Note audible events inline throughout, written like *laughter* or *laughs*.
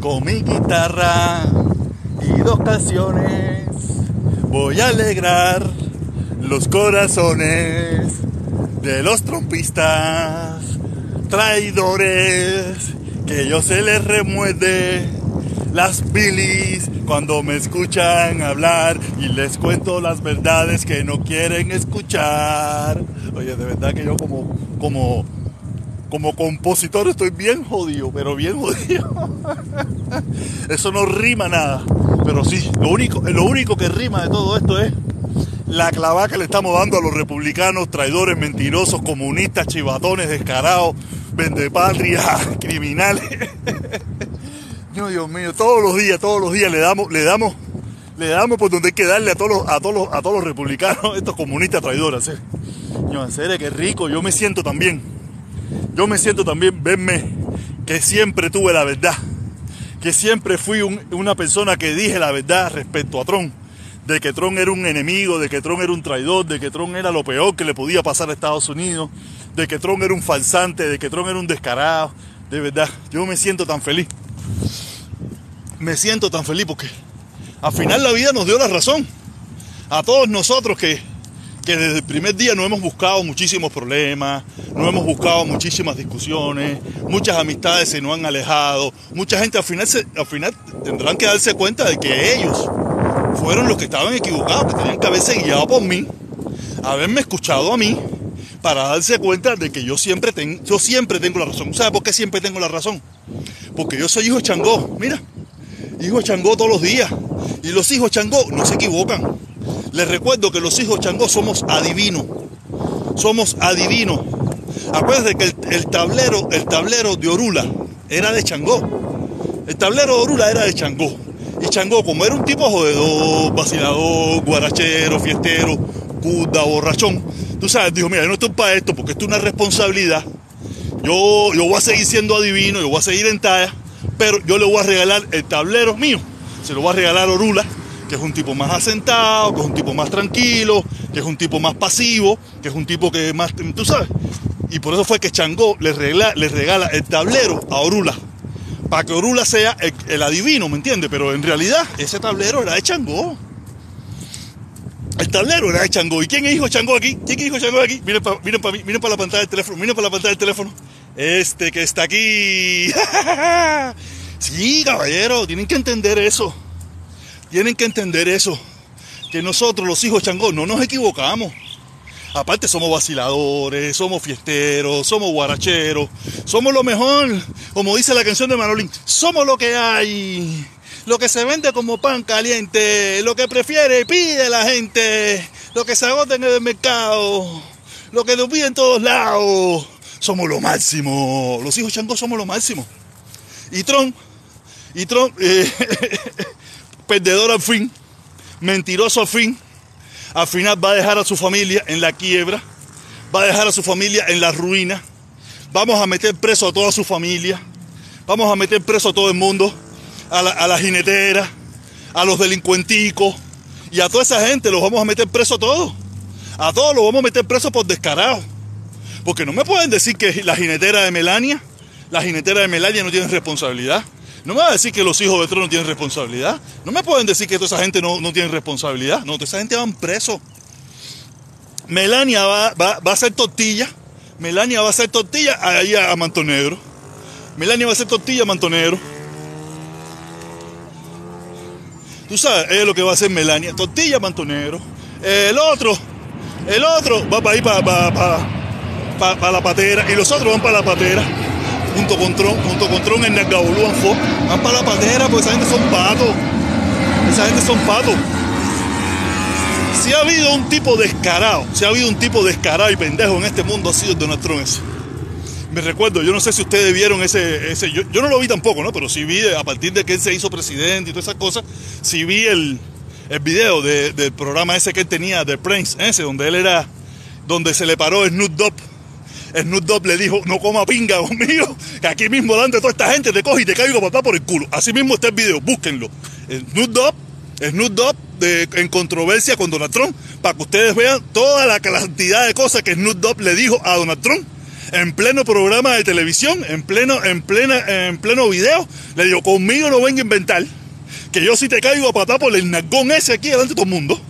con mi guitarra y dos canciones voy a alegrar los corazones de los trompistas traidores que yo se les remuerde las bilis cuando me escuchan hablar y les cuento las verdades que no quieren escuchar. Oye, de verdad que yo como como como compositor estoy bien jodido, pero bien jodido. *laughs* Eso no rima nada. Pero sí, lo único, lo único que rima de todo esto es la clavada que le estamos dando a los republicanos, traidores, mentirosos, comunistas, chivatones, descarados, vendepatria, *laughs* criminales. *laughs* Dios mío, todos los días, todos los días le damos, le damos, le damos por donde hay que darle a todos los, a todos los, a todos los republicanos, estos comunistas traidores. ¿eh? No, en serio, qué rico, yo me siento también. Yo me siento también, venme, que siempre tuve la verdad. Que siempre fui una persona que dije la verdad respecto a Trump. De que Trump era un enemigo, de que Trump era un traidor, de que Trump era lo peor que le podía pasar a Estados Unidos, de que Trump era un falsante, de que Trump era un descarado. De verdad, yo me siento tan feliz me siento tan feliz porque al final la vida nos dio la razón. A todos nosotros que, que desde el primer día no hemos buscado muchísimos problemas, no hemos buscado muchísimas discusiones, muchas amistades se nos han alejado, mucha gente al final, se, al final tendrán que darse cuenta de que ellos fueron los que estaban equivocados, que tenían que haberse guiado por mí, haberme escuchado a mí, para darse cuenta de que yo siempre, tengo, yo siempre tengo la razón. ¿Sabe por qué siempre tengo la razón? Porque yo soy hijo de Changó. Mira, hijo Changó todos los días. Y los hijos Changó no se equivocan. Les recuerdo que los hijos Changó somos adivinos. Somos adivinos. Acuérdense que el, tablero, el tablero de Orula era de Changó. El tablero de Orula era de Changó. Y Changó, como era un tipo jodedor, vacilador, guarachero, fiestero, cuda, borrachón, tú sabes, dijo, mira, yo no estoy para esto porque esto es una responsabilidad. Yo, yo voy a seguir siendo adivino, yo voy a seguir en talla pero yo le voy a regalar el tablero mío. Se lo voy a regalar Orula, que es un tipo más asentado, que es un tipo más tranquilo, que es un tipo más pasivo, que es un tipo que más, tú sabes. Y por eso fue que Changó le regala, le regala el tablero a Orula. Para que Orula sea el, adivino, ¿me entiendes? Pero en realidad ese tablero era de Changó. El tablero era de Changó. ¿Y quién es hijo Changó aquí? ¿Quién es hijo de Changó aquí? Miren para miren mí, miren para la pantalla del teléfono, miren para la pantalla del teléfono. Este que está aquí. *laughs* sí, caballero, tienen que entender eso. Tienen que entender eso. Que nosotros, los hijos Changó, no nos equivocamos. Aparte somos vaciladores, somos fiesteros, somos guaracheros, somos lo mejor. Como dice la canción de Manolín, somos lo que hay. Lo que se vende como pan caliente, lo que prefiere pide la gente, lo que se agota en el mercado, lo que nos pide en todos lados somos lo máximo. Los hijos Changó somos lo máximo. Y Trump, y Trump, eh, *laughs* perdedor al fin, mentiroso al fin, al final va a dejar a su familia en la quiebra, va a dejar a su familia en la ruina, vamos a meter preso a toda su familia, vamos a meter preso a todo el mundo, a la, jinetera, a los delincuenticos, y a toda esa gente los vamos a meter preso a todos. A todos los vamos a meter preso por descarados. Porque no me pueden decir que la jinetera de Melania, la jinetera de Melania no tiene responsabilidad. No me van a decir que los hijos de Trump no tienen responsabilidad. No me pueden decir que toda esa gente no, no tiene responsabilidad. No, toda esa gente van preso. Melania va, va, a hacer tortilla. Melania va a hacer tortilla ahí a, Mantonegro. Melania va a hacer tortilla a Mantonegro. Tú sabes, es lo que va a hacer Melania. Tortilla a Mantonegro. El otro, el otro va para ir para, para para la patera y los otros van para la patera. Junto con Tron, junto con Tron en Nagabolú, van para la patera porque esa gente son patos. Esa gente son patos. Si ha habido un tipo descarado, si ha habido un tipo descarado y pendejo en este mundo, ha sido Donald Trump ese. Me recuerdo, yo no sé si ustedes vieron ese, ese yo, no lo vi tampoco, ¿no? Pero sí vi, a partir de que él se hizo presidente y todas esas cosas, sí vi el, el video del programa ese que él tenía, de Prince, ese, donde él era, donde se le paró Snoop Dogg Snoop Dogg le dijo, no coma pinga *laughs* conmigo, que aquí mismo delante de toda esta gente te coge y te caigo papá por el culo. Así mismo está el video, búsquenlo. Snoop Dogg, Snoop Dogg de, en controversia con Donald Trump, para que ustedes vean toda la cantidad de cosas que Snoop Dogg le dijo a Donald Trump. en pleno programa de televisión, en pleno, en plena, en pleno video. Le digo, conmigo no venga a inventar. Que yo si te caigo a patar por el nagón ese aquí delante de todo el mundo.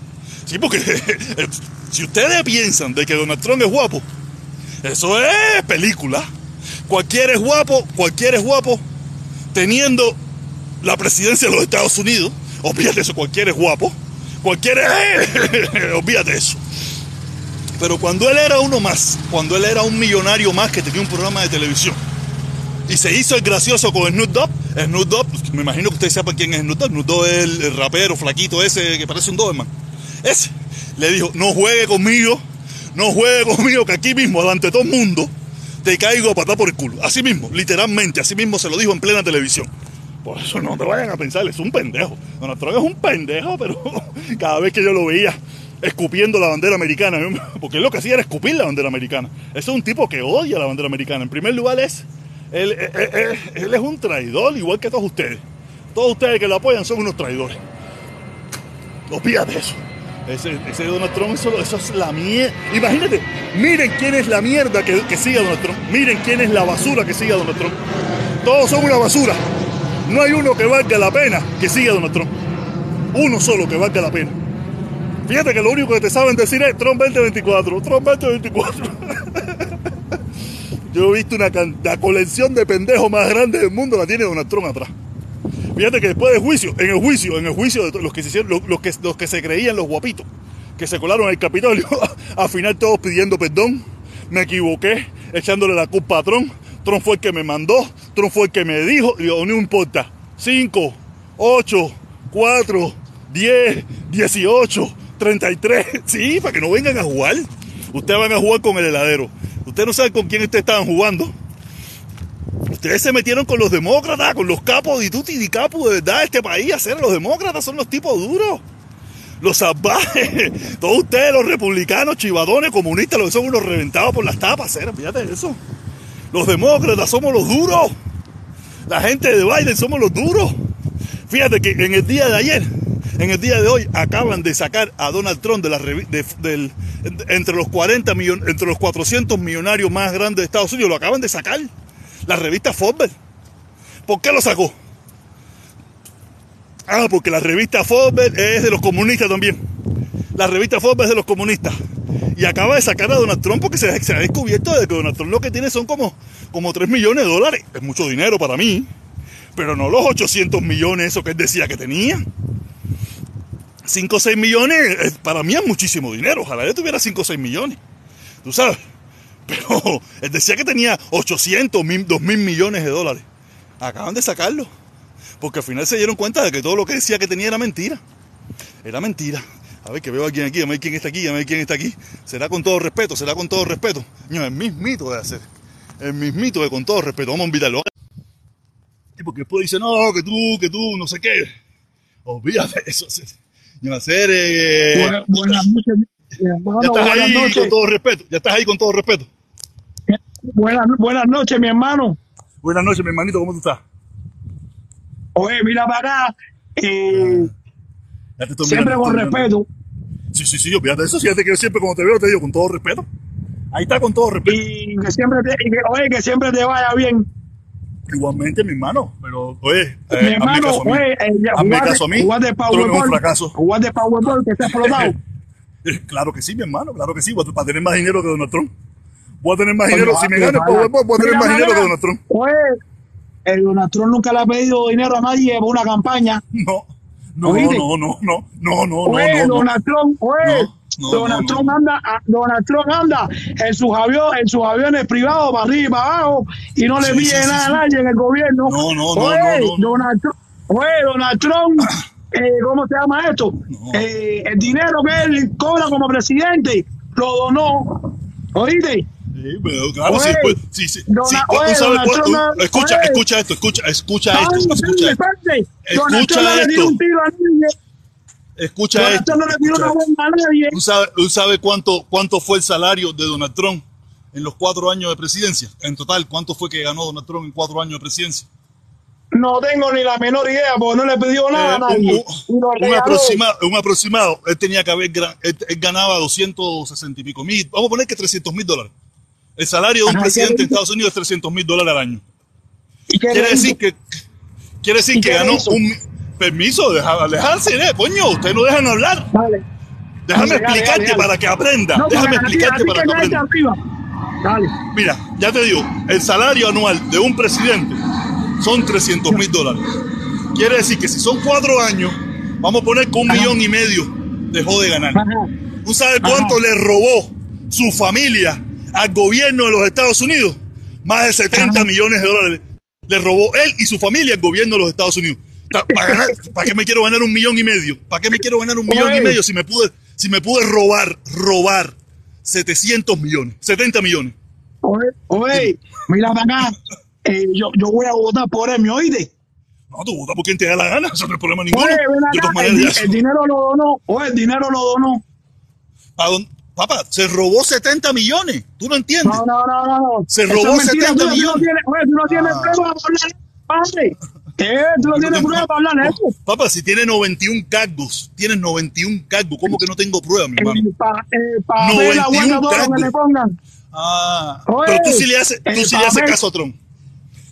Sí, porque *laughs* si ustedes piensan de que Donald Trump es guapo, eso es película. Cualquiera es guapo, cualquiera es guapo, teniendo la presidencia de los Estados Unidos. Olvídate eso, cualquiera es guapo. Cualquiera es... *laughs* Olvídate eso. Pero cuando él era uno más, cuando él era un millonario más que tenía un programa de televisión, y se hizo el gracioso con Snoop Dogg, Snoop Dogg, me imagino que ustedes sepan quién es Snoop Dogg, Snoop Dogg es el, rapero flaquito ese que parece un Doberman. Ese le dijo, no juegue conmigo, no juegue conmigo, que aquí mismo, delante de todo el mundo, te caigo a patar por el culo. Así mismo, literalmente, así mismo se lo dijo en plena televisión. Por eso no te vayan a pensar, es un pendejo. Donald Trump es un pendejo, pero *laughs* cada vez que yo lo veía, escupiendo la bandera americana, porque él lo que hacía era escupir la bandera americana. Ese es un tipo que odia la bandera americana. En primer lugar, es, él, él, es un traidor, igual que todos ustedes. Todos ustedes que lo apoyan son unos traidores. Olvídate eso. Ese, ese Donald Trump, eso, es la mierda. Imagínate, miren quién es la mierda que, que sigue a Donald Trump. Miren quién es la basura que sigue a Donald Trump. Todos son una basura. No hay uno que valga la pena que siga a Donald Trump. Uno solo que valga la pena. Fíjate que lo único que te saben decir es Trump 2024, Trump 2024. *laughs* Yo he visto una la colección de pendejos más grande del mundo la tiene Donald Trump atrás. Fíjate que después del juicio, en el juicio, en el juicio de los que se hicieron, los, que, se creían los guapitos, que se colaron al Capitolio, *laughs* al final todos pidiendo perdón, me equivoqué, echándole la culpa a Trump, Trump fue el que me mandó, Trump fue el que me dijo, y no importa, 5, 8, 4, 10, 18, 33. Sí, para que no vengan a jugar. Ustedes van a jugar con el heladero. Ustedes no saben con quién ustedes estaban jugando. Ustedes se metieron con los demócratas, con los capos de tutti y capos de verdad de este país. Hacer los demócratas son los tipos duros. Los salvajes. *laughs* Todos ustedes, los republicanos, chivadones, comunistas, los que son unos reventados por las tapas. Hacer, fíjate eso. Los demócratas somos los duros. La gente de Biden somos los duros. Fíjate que en el día de ayer en el día de hoy acaban de sacar a Donald Trump de la, del, entre los 40 millones, entre los 400 millonarios más grandes de Estados Unidos. Lo acaban de sacar. La revista Forbes. ¿Por qué lo sacó? Ah, porque la revista Forbes es de los comunistas también. La revista Forbes es de los comunistas. Y acaba de sacar a Donald Trump porque se, ha descubierto de que Donald Trump lo que tiene son como, como 3 millones de dólares. Es mucho dinero para mí. Pero no los 800 millones, eso que él decía que tenía. 5 o 6 millones, eh, para mí es muchísimo dinero. Ojalá yo tuviera 5 o 6 millones. Tú sabes. Pero él decía que tenía 800, 2 mil millones de dólares. Acaban de sacarlo. Porque al final se dieron cuenta de que todo lo que decía que tenía era mentira. Era mentira. A ver, que veo a alguien aquí, a ver quién está aquí, a ver quién está aquí. Será con todo respeto, será con todo respeto. No, el mismito de hacer. El mismito de con todo respeto. Vamos a invitarlo. Y porque después dice, no, que tú, que tú, no sé qué. Olvídate eso. Eh, buenas, noches, ya estás ahí con todo respeto. Ya estás ahí con todo respeto. Buenas, buenas noches, mi hermano. Buenas noches, mi hermanito. ¿Cómo tú estás? Oye, mira para acá. Eh, siempre con respeto. Sí, sí, sí, olvídate de eso. Fíjate que yo siempre, como te veo, te digo con todo respeto. Ahí está, con todo respeto. Y que siempre te, oye, que siempre te vaya bien. Igualmente, mi hermano, pero oye, mi eh, hermano, caso a mí. Oye, eh, hazme caso a mí. Jugar de Powerball. Jugar de Powerball que está explotado. *laughs* claro que sí, mi hermano, claro que sí, para tener más dinero que Donald Trump. Voy a tener más dinero, si me gano el Powerball, voy a tener más dinero que Donald Trump. Oye, el Donald Trump nunca le ha pedido dinero a nadie por una campaña. No, no, no, no, no, no, no, oye, no, Donald Trump, oye. Donald, Trump anda, Donald Trump anda en sus aviones, en sus aviones privados para arriba y para abajo y no le pide nada a nadie en el gobierno. No, no, no, oye, Donald Trump, oye, Donald Trump, *coughs* eh, ¿cómo se llama esto? Eh, el dinero que él cobra como presidente lo donó. ¿Oíste? Sí, pero claro, sí, pues, sí, sí, escucha, escucha esto, escucha, escucha esto, escucha esto. Escucha esto. Escucha esto. ¿Usted sabe, cuánto, cuánto fue el salario de Donald Trump en los cuatro años de presidencia? En total, ¿cuánto fue que ganó Donald Trump en cuatro años de presidencia? No tengo ni la menor idea, porque no le pidió nada a eh, nadie. Un, aproximado, un aproximado, él tenía que haber, él, ganaba 260 y pico mil, vamos a poner que 300 mil dólares. El salario de un presidente ¿qué en Estados Unidos es 300 mil dólares al año. ¿Y Quiere decir que, quiere decir ¿Y que ganó hizo? un permiso, deja, dejarse, ¿eh? coño, ustedes no dejan hablar. Dale. Déjame Dale, explicarte dale, para que aprenda. No, Déjame explicarte para que aprenda. arriba. Dale. Mira, ya te digo, el salario anual de un presidente son 300 mil dólares. Quiere decir que si son cuatro años, vamos a poner que un Ajá. millón y medio dejó de ganar. Ajá. ¿Tú sabes cuánto Ajá. le robó su familia al gobierno de los Estados Unidos? Más de 70 Ajá. millones de dólares. Le robó él y su familia al gobierno de los Estados Unidos. ¿Para, ganar- ¿Para qué me quiero ganar un millón y medio? ¿Para qué me quiero ganar un millón y medio si me pude, si me pude robar, robar 700 millones, 70 millones? Oye, oye, mira para acá. Eh, yo, yo voy a votar por él, ¿me oíste? No, tú votas por quien te da la gana, eso no es problema ninguno. Oye, ven acá, el, dinero lo donó. Oye, el dinero lo donó. ¿pa' dónde- papá, se robó 70 millones. ¿Tú no entiendes? No, no, no, no. Se Eso robó es mentira, 70 tú no- tú no millones. tienes- tú no tienes Ah. prueba para hablar, padre. ¿Qué? Tú no tienes prueba para hablar de eso. Papá, si tiene 91 cargos, tienes 91 cargos, ¿cómo que no tengo prueba, mi hermano? Eh, pa- eh, papel 91 aguanta todo lo que cargos. le pongan. Ah, Oye, pero tú sí le haces, tú sí le haces caso a Trump.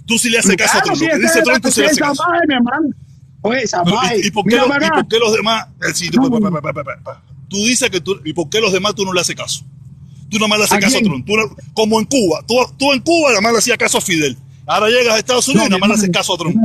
Tú sí le haces caso a Trump. si Lo que dice Trump, tú sí le haces caso. Oye. ¿y, y por qué Mira lo- para y por qué los demás? eh, sí, tú- No. pa, pa, pa, pa, pa, pa. Tú dices que tú, ¿y por qué los demás tú no le haces caso? Tú nada más le haces ¿A caso a? Trump. Tú como en Cuba. Tú, tú en Cuba nada más le hacías caso a Fidel. Ahora llegas a Estados Unidos y nada más le haces caso a Trump.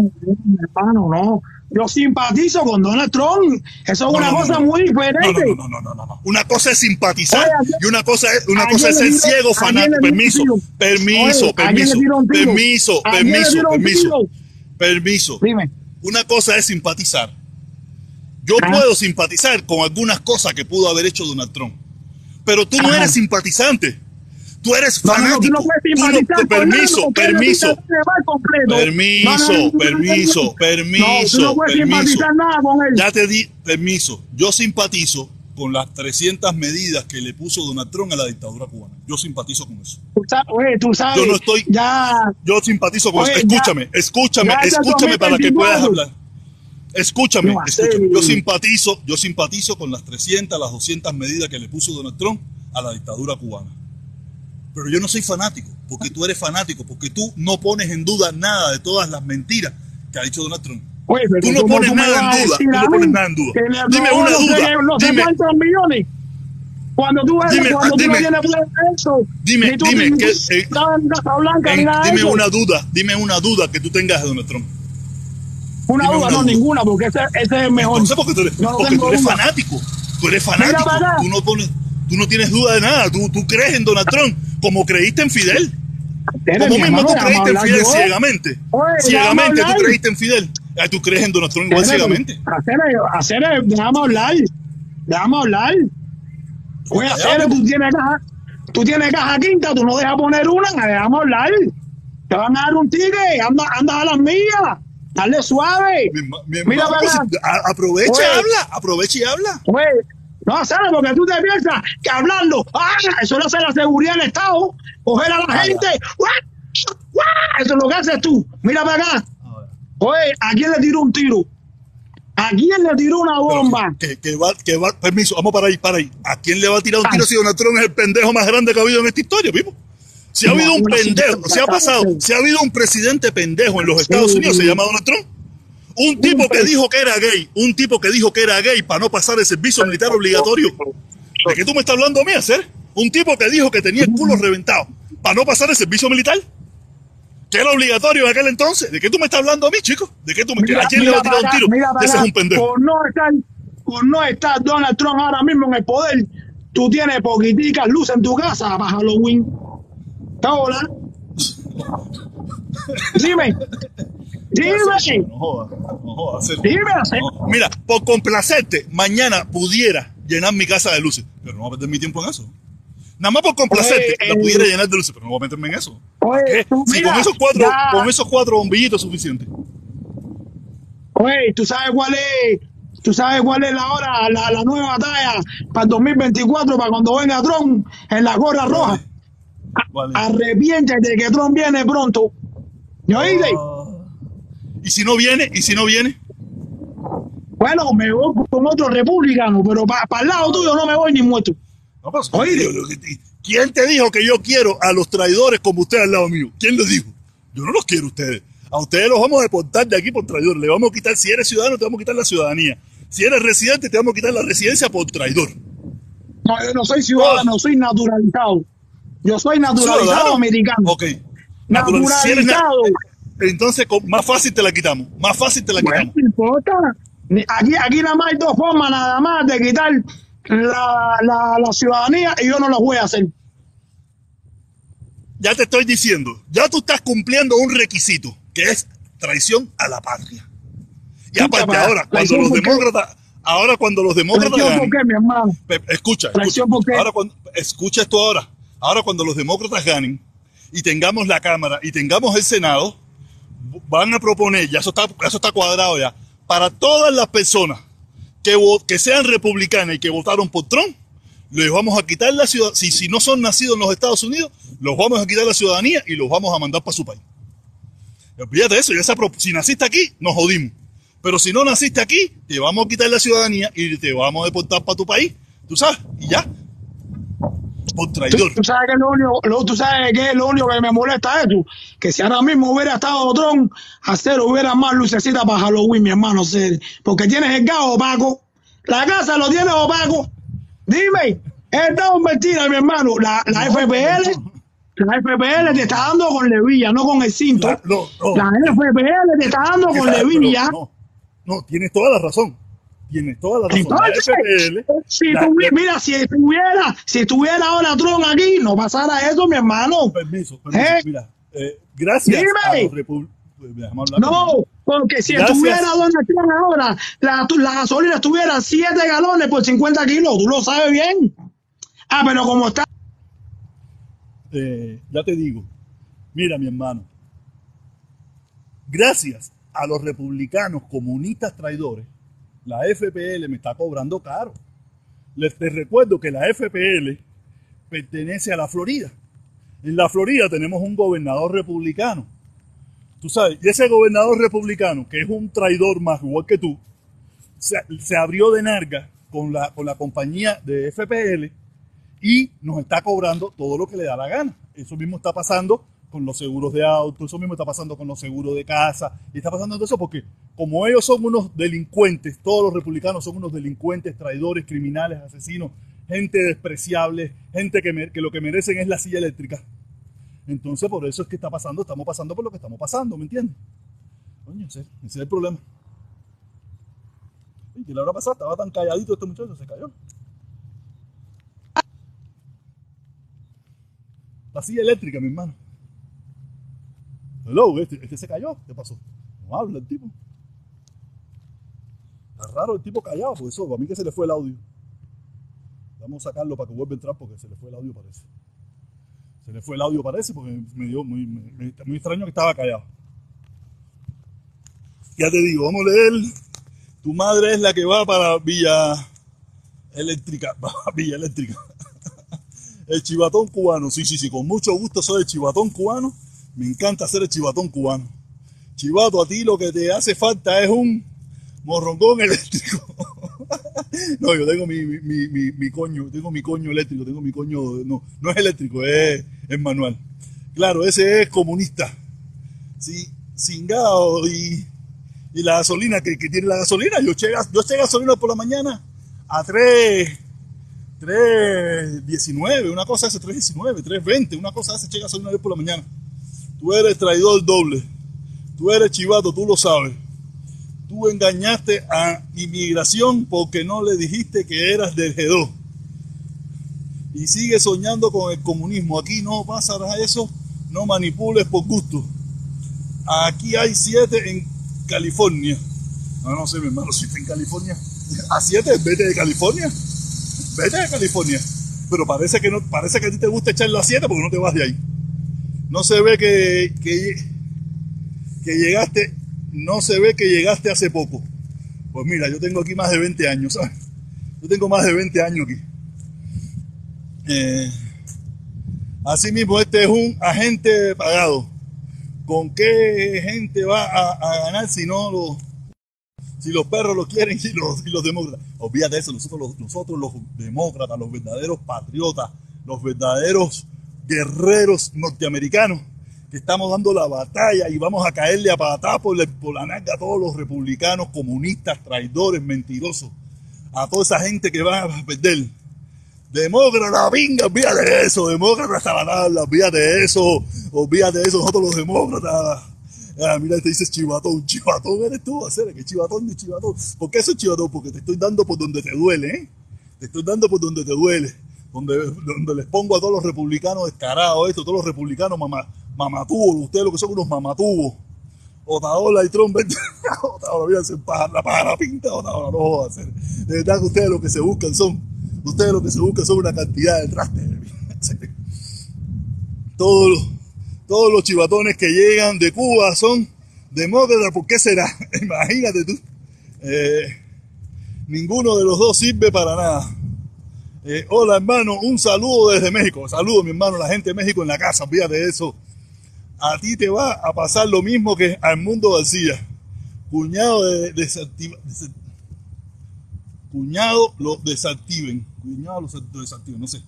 Hermano, no. Yo simpatizo con Donald Trump. Eso es No, una no, cosa muy diferente. no, no, no, no, no, no. Una cosa es simpatizar Oye, y una cosa es, una cosa es ser ciego, fanático. Permiso, permiso, Oye, permiso, permiso, permiso, permiso, permiso. Dime. Una cosa es simpatizar. Yo Ah. puedo simpatizar con algunas cosas que pudo haber hecho Donald Trump, pero tú no eres simpatizante. Tú eres No, no, no, fanático. tú no puedes Tú no- permiso, permiso. Permiso, permiso, permiso, permiso. Ya te di permiso. Yo simpatizo con las 300 medidas que le puso Donald Trump a la dictadura cubana. Yo simpatizo con eso. Tú sabes, oye, tú sabes, Yo no estoy- ya, Yo simpatizo con Oye, eso. Escúchame, escúchame, ya escúchame para que 2024. puedas hablar. Escúchame, escúchame. Yo simpatizo, yo simpatizo con las 300, las 200 medidas que le puso Donald Trump a la dictadura cubana. Pero yo no soy fanático, porque tú eres fanático, porque tú no pones en duda nada de todas las mentiras que ha dicho Donald Trump. oye, Tú no ¿cómo pones nada en duda, tú no pones nada en duda. Dime una duda, qué- No sé dime. cuántos millones. Cuando tú, Dime, cuando tú dime. no tienes plan de eso, Dime, dime, que- eh, en dime una duda, dime una duda que tú tengas de Donald Trump. Una duda, no, ninguna, porque ese, ese es el mejor. No sé porque tú eres, No porque tengo tú eres fanático. Tú eres fanático. Tú no, pones, tú no tienes duda de nada. Tú, tú crees en Donald Trump como creíste en Fidel. Como mi mismo hermano, tú creíste en Fidel yo. ciegamente. Oye, ciegamente tú creíste en Fidel. Ah, tú crees en Donald Trump igual ciegamente. hacer, déjame hablar. Déjame hablar. Oye, hacer, tú tienes caja, tú tienes caja quinta, tú no dejas poner una, déjame hablar. Te van a dar un tigre, anda, anda a las mías, dale suave. Mi herma- mi Mira, para pues, a- aprovecha Oye. y habla. Aprovecha y habla. Oye, no hacer porque tú te piensas que hablando, ah, eso lo hace la seguridad del Estado, coger a la gente, eso es lo que haces tú. Mira para acá. Oye, ¿a quién le tiró un tiro? ¿A quién le tiró una bomba? Que, que va, que va, permiso, vamos para ahí, para ahí. ¿A quién le va a tirar un tiro Ay. si Donald Trump es el pendejo más grande que ha habido en esta historia, vivo? Si ha habido un pendejo, si ha pasado, si ha habido un presidente pendejo en los Estados. Unidos, se llama Donald Trump. Un tipo que pres- dijo que era gay, un tipo que dijo que era gay para no pasar el servicio militar obligatorio. ¿De qué tú me estás hablando a mí, hacer? Un tipo que dijo que tenía el culo reventado para no pasar el servicio militar. Que era obligatorio en aquel entonces. ¿De qué tú me estás hablando a mí, chico? ¿De qué tú me Mira- ¿A quién le va a tirar un tiro? mira Ese es un pendejo. Por no estar, por no estar Donald Trump ahora mismo en el poder, tú tienes poquiticas luces en tu casa para Halloween. ¿Está hola? Dime. Dime. No jodas, no jodas. hacer- Dime. No. Mira, por complacerte, mañana pudiera llenar mi casa de luces, pero no voy a perder mi tiempo en eso. Nada más por complacerte, Oye, la eh, pudiera llenar de luces, pero no voy a meterme en eso. Oye, ¿Qué? tú, Si mira, con esos cuatro, ya- con esos cuatro bombillitos es suficiente. Oye, ¿tú sabes cuál es? ¿Tú sabes cuál es la hora, la, la nueva batalla para el 2024, para cuando venga Trump en la gorra roja? Vale. Arrepiéntete que Trump viene pronto. ¿Me oíste? Y si no viene, y si no viene, Bueno, me voy con otro republicano, pero para el lado tuyo no me voy ni muerto. no yo- ¿Quién te dijo que yo quiero a los traidores como usted al lado mío? ¿Quién lo dijo? Yo no los quiero a ustedes. A ustedes los vamos a deportar de aquí por traidor. Le vamos a quitar, si eres ciudadano, te vamos a quitar la ciudadanía. Si eres residente, te vamos a quitar la residencia por traidor. No, yo no soy ciudadano, soy naturalizado. Yo soy naturalizado americano. Ok. Naturalizado. Entonces, más fácil te la quitamos. Más fácil te la Bueno, quitamos. no importa. Aquí, aquí nada más hay dos formas nada más de quitar la, la, la ciudadanía y yo no lo voy a hacer. Ya te estoy diciendo, ya tú estás cumpliendo un requisito, que es traición a la patria. Y aparte, ahora, cuando los demócratas, ahora cuando los demócratas ¿Traición por qué, mi hermano? Escucha, escucha. ¿Traición por qué? Ahora cuando, escucha esto ahora. Ahora cuando los demócratas ganen y tengamos la Cámara y tengamos el Senado, van a proponer, ya eso está, cuadrado ya, para todas las personas que, sean republicanas y que votaron por Trump, les vamos a quitar la ciudadanía. Si, no son nacidos en los Estados Unidos, los vamos a quitar la ciudadanía y los vamos a mandar para su país. De eso, si naciste aquí, nos jodimos. Pero si no naciste aquí, te vamos a quitar la ciudadanía y te vamos a deportar para tu país. ¿Tú sabes? Y ya. Por Tú, traidor. tú sabes que lo único, lo- tú sabes que lo único que me molesta es tú, que si ahora mismo hubiera estado Trump, hacer hubiera más lucecita para Halloween, mi hermano, porque tienes el gas opaco, la casa lo tienes opaco. Dime, es todo mentira, mi hermano. La, la FPL, la FPL te está dando con levilla, no con el cinto. La- no, no. La FPL te está dando con levilla. No, no, tienes toda la razón. Tienes toda la razón. Entonces, la FPL, si la- tuvi- mira, si estuviera, si estuviera ahora Trump aquí, no pasara eso, mi hermano. Permiso, permiso. ¿Eh? Mira, eh, gracias Dime. a los pues. No, porque si Gracias. estuviera Donald Trump ahora, la, la gasolina estuviera 7 galones por 50 kilos, tú lo sabes bien. Ah, pero como está, Eh, ya te digo, mira mi hermano, gracias a los republicanos comunistas traidores, la FPL me está cobrando caro. Les recuerdo que la FPL pertenece a la Florida. En la Florida tenemos un gobernador republicano. Tú sabes, y ese gobernador republicano, que es un traidor más igual que tú, se, se abrió de narga con la, con la compañía de FPL y nos está cobrando todo lo que le da la gana. Eso mismo está pasando con los seguros de auto, eso mismo está pasando con los seguros de casa, y está pasando todo eso porque como ellos son unos delincuentes, todos los republicanos son unos delincuentes, traidores, criminales, asesinos, gente despreciable, gente que, lo que merecen es la silla eléctrica. Entonces por eso es que está pasando, estamos pasando por lo que estamos pasando, ¿me entiendes? Coño, ese, es el problema. Y la hora pasada estaba tan calladito este muchacho, se cayó. La silla eléctrica, mi hermano. Hello, este, este se cayó. ¿Qué pasó? No habla el tipo. Está raro el tipo callado, por eso, a mí que se le fue el audio. Vamos a sacarlo para que vuelva a entrar porque se le fue el audio, parece. Se le fue el audio, parece, porque me dio muy, muy extraño que estaba callado. Ya te digo, vamos a leer. Tu madre es la que va para Villa Eléctrica. *laughs* Villa Eléctrica. *laughs* El chivatón cubano, sí, sí, sí, con mucho gusto soy el chivatón cubano. Me encanta ser el chivatón cubano. Chivato, a ti lo que te hace falta es un morrongón eléctrico. *laughs* no, yo tengo mi, mi, mi, coño, tengo mi coño eléctrico, tengo mi coño, no, no es eléctrico, es, es manual. Claro, ese es comunista. Sí, cingado y, y la gasolina que, que tiene la gasolina, yo eché, yo eché gasolina por la mañana a 3, 3.19, una cosa hace 3.19, 3.20, una cosa hace eché gasolina por la mañana. Tú eres traidor doble, tú eres chivato, tú lo sabes. Tú engañaste a inmigración porque no le dijiste que eras del G2. Y sigues soñando con el comunismo. Aquí no pasará eso, no manipules por gusto. Aquí hay siete en California. No, no sé, mi hermano, si está en California. A siete, vete de California. Vete de California. Pero parece que no, parece que a ti te gusta echarle a siete porque no te vas de ahí. No se ve que, que, llegaste, no se ve que llegaste hace poco. Pues mira, yo tengo aquí más de 20 años. Yo tengo más de 20 años aquí. Eh, asimismo, este es un agente pagado. ¿Con qué gente va a, ganar si no lo, si los perros lo quieren y los, y los demócratas? Olvídate de eso, nosotros los, nosotros los demócratas, los verdaderos patriotas, los verdaderos guerreros norteamericanos que estamos dando la batalla y vamos a caerle a patá por, por la nalga a todos los republicanos, comunistas, traidores, mentirosos, a toda esa gente que va a perder. Demócrata, pinga, olvídate de eso, demócrata sabanala, olvídate de eso, olvídate de eso, nosotros los demócratas. Ah, mira, te dices chivatón, chivatón eres tú, hacer que chivatón ni chivatón. ¿Por qué eso es chivatón? Porque te estoy dando por donde te duele, ¿eh? Te estoy dando por donde te duele. Donde, donde les pongo a todos los republicanos descarados, esto, todos los republicanos mamá, mamatubos, ustedes lo que son unos mamatubos. Otaola y Trump, *laughs* Otaola, mira, la pájara pinta, Otaola, no jodas hacer. De verdad que ustedes lo que se buscan son, ustedes lo que se buscan son una cantidad de trastes. *laughs* Todos los, todos los chivatones que llegan de Cuba son demócratas, ¿por qué será? *laughs* Imagínate tú. Eh, ninguno de los dos sirve para nada. Eh, hola hermano, un saludo desde México. Saludo mi hermano, la gente de México en la casa, olvídate de eso. A ti te va a pasar lo mismo que al mundo García. Cuñado de, cuñado lo desactiven. Cuñado lo desactiven, no sé.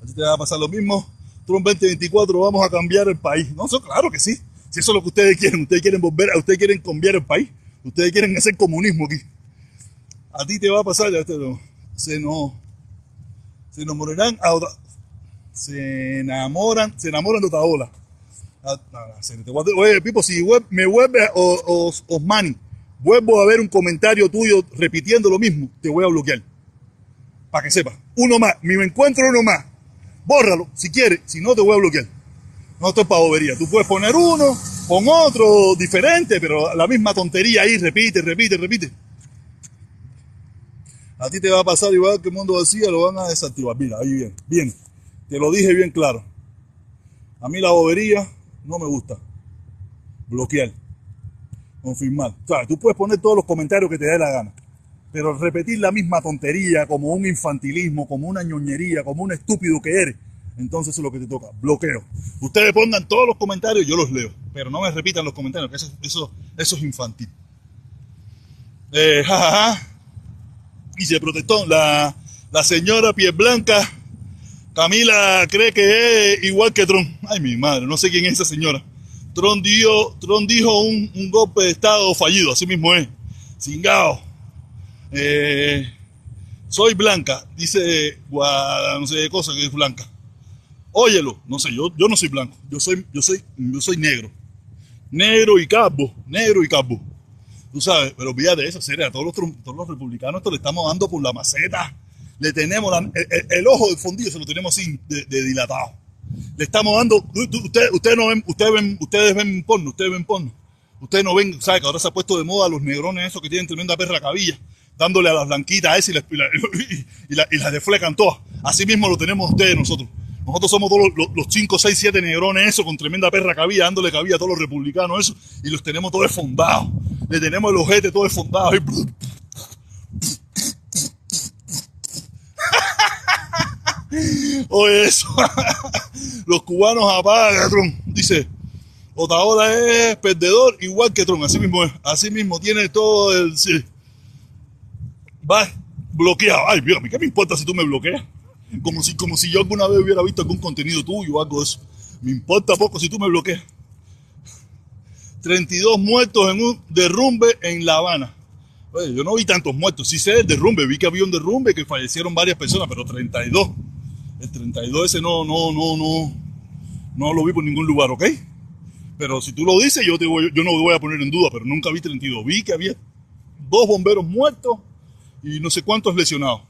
A ti te va a pasar lo mismo. Trump 2024 vamos a cambiar el país. No, eso claro que sí. Si eso es lo que ustedes quieren, ustedes quieren volver, ustedes quieren cambiar el país. Ustedes quieren hacer comunismo aquí. A ti te va a pasar, ya este no, se nos, se enamorarán se enamoran, se enamoran de otra ola. Ah, oye, Pipo, si me vuelve Osmani, vuelvo a ver un comentario tuyo repitiendo lo mismo, te voy a bloquear. Para que sepa. Uno más, me encuentro uno más. Bórralo, si quieres, si no te voy a bloquear. No, esto es para bobería. Tú puedes poner uno, con otro diferente, pero la misma tontería ahí, repite, repite, repite. A ti te va a pasar igual que el mundo decía, lo van a desactivar. Mira, ahí bien, bien. Te lo dije bien claro. A mí la bobería no me gusta. Bloquear. Confirmar. O sea, tú puedes poner todos los comentarios que te dé la gana. Pero repetir la misma tontería como un infantilismo, como una ñoñería, como un estúpido que eres, entonces es lo que te toca. Bloqueo. Ustedes pongan todos los comentarios, yo los leo. Pero no me repitan los comentarios, que eso, eso, eso es infantil. Eh, jajaja. Y se protestó. La, la señora Piel Blanca, Camila cree que es igual que Trump. Ay, mi madre, no sé quién es esa señora. Trump, dio, Trump dijo un, golpe de Estado fallido, así mismo es. Cingao. Eh, soy blanca, dice no sé qué cosa que es blanca. Óyelo, no sé, yo, yo no soy blanco, yo soy, yo soy, yo soy negro. Negro y calvo, negro y calvo. Tú sabes, pero olvídate de eso, serio, a todos los, republicanos esto le estamos dando por la maceta. Le tenemos el, ojo del fondido, se lo tenemos así de, dilatado. Le estamos dando, ustedes usted no ven, ustedes ven, ustedes ven porno, ustedes ven porno. Ustedes no ven, ¿sabes? Que ahora se ha puesto de moda los negrones esos que tienen tremenda perra cabilla dándole a las blanquitas esas *laughs* y, las, y, deflecan todas. Así mismo lo tenemos ustedes nosotros. Nosotros somos todos los, 5, 6, 7 negrones, eso, con tremenda perra cabilla, dándole cabilla a todos los republicanos, eso, y los tenemos todos esfondados. Le tenemos el ojete todo esfondado. *laughs* Oye, eso. *laughs* los cubanos apagan, Trump. Dice, Otaola es perdedor igual que Trump. Así mismo es. Así mismo tiene todo el... Sí va bloqueado. Ay, mira, ¿qué me importa si tú me bloqueas? Como si, como si yo alguna vez hubiera visto algún contenido tuyo o algo. Me importa poco si tú me bloqueas. 32 muertos en un derrumbe en La Habana. Yo no vi tantos muertos. Sí sé el derrumbe, vi que había un derrumbe que fallecieron varias personas, pero 32. El 32 ese no, no, no, no, no lo vi por ningún lugar, ¿ok? Pero si tú lo dices, yo, te voy, yo no voy a poner en duda, pero nunca vi 32. Vi que había dos bomberos muertos y no sé cuántos lesionados.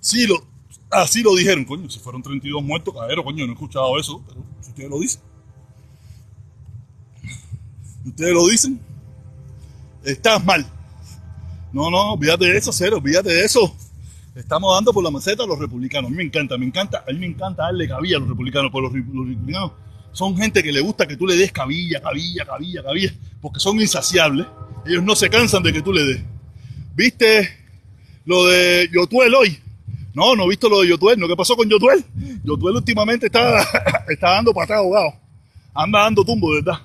Sí, lo, así lo dijeron, coño, si fueron 32 muertos, cadero, coño, no he escuchado eso, pero si ustedes lo dicen. Ustedes lo dicen, estás mal. No, no, olvídate de eso, cero, olvídate de eso. Estamos dando por la maceta a los republicanos. A mí me encanta, me encanta, a mí me encanta darle cabilla a los republicanos, porque los, republicanos son gente que le gusta que tú le des cabilla, cabilla, cabilla, cabilla, porque son insaciables. Ellos no se cansan de que tú le des. ¿Viste lo de Yotuel hoy? No, no he visto lo de Yotuel. ¿No qué pasó con Yotuel? Yotuel últimamente está, *laughs* está dando patada ahogado. Anda dando tumbo, ¿verdad?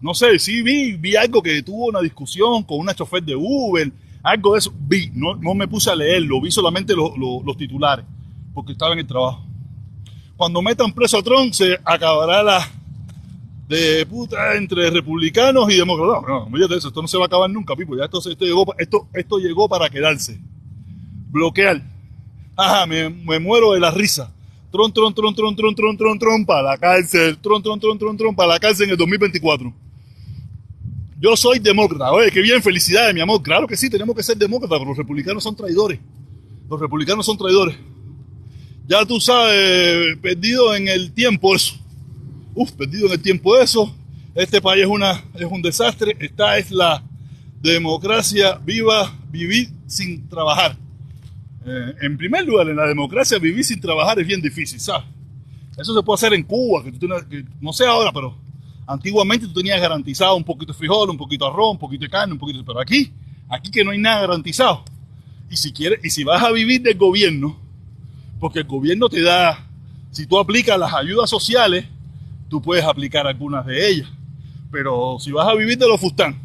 No sé, sí vi, vi algo que tuvo una discusión con una chofer de Uber, algo de eso. Vi, no, no me puse a leerlo, vi solamente los titulares, porque estaba en el trabajo. cuando metan preso a Trump se acabará la de puta entre republicanos y demócratas. No, no, de eso, esto no se va a acabar nunca, Pipo. Ya esto, esto, llegó, esto, esto llegó para quedarse. Bloquear. Ajá, me, me muero de la risa. Tron, tron, tron, tron, tron, tron, tron, tron, para la cárcel. Tron, tron, tron, tron, tron, para la cárcel en el 2024. Yo soy demócrata. Oye, qué bien, felicidades, mi amor. Claro que sí, tenemos que ser demócratas, pero los republicanos son traidores. Los republicanos son traidores. Ya tú sabes, perdido en el tiempo eso. Uf, perdido en el tiempo eso. Este país es, una, es un desastre. Esta es la democracia viva, vivir sin trabajar. Eh, en primer lugar, en la democracia vivir sin trabajar es bien difícil, ¿sabes? Eso se puede hacer en Cuba, que, tú que no sé ahora, pero antiguamente tú tenías garantizado un poquito de frijol, un poquito de arroz, un poquito de carne, un poquito, pero aquí, aquí que no hay nada garantizado. Y si quieres, y si vas a vivir del gobierno, porque el gobierno te da, si tú aplicas las ayudas sociales, tú puedes aplicar algunas de ellas. Pero si vas a vivir de los fustán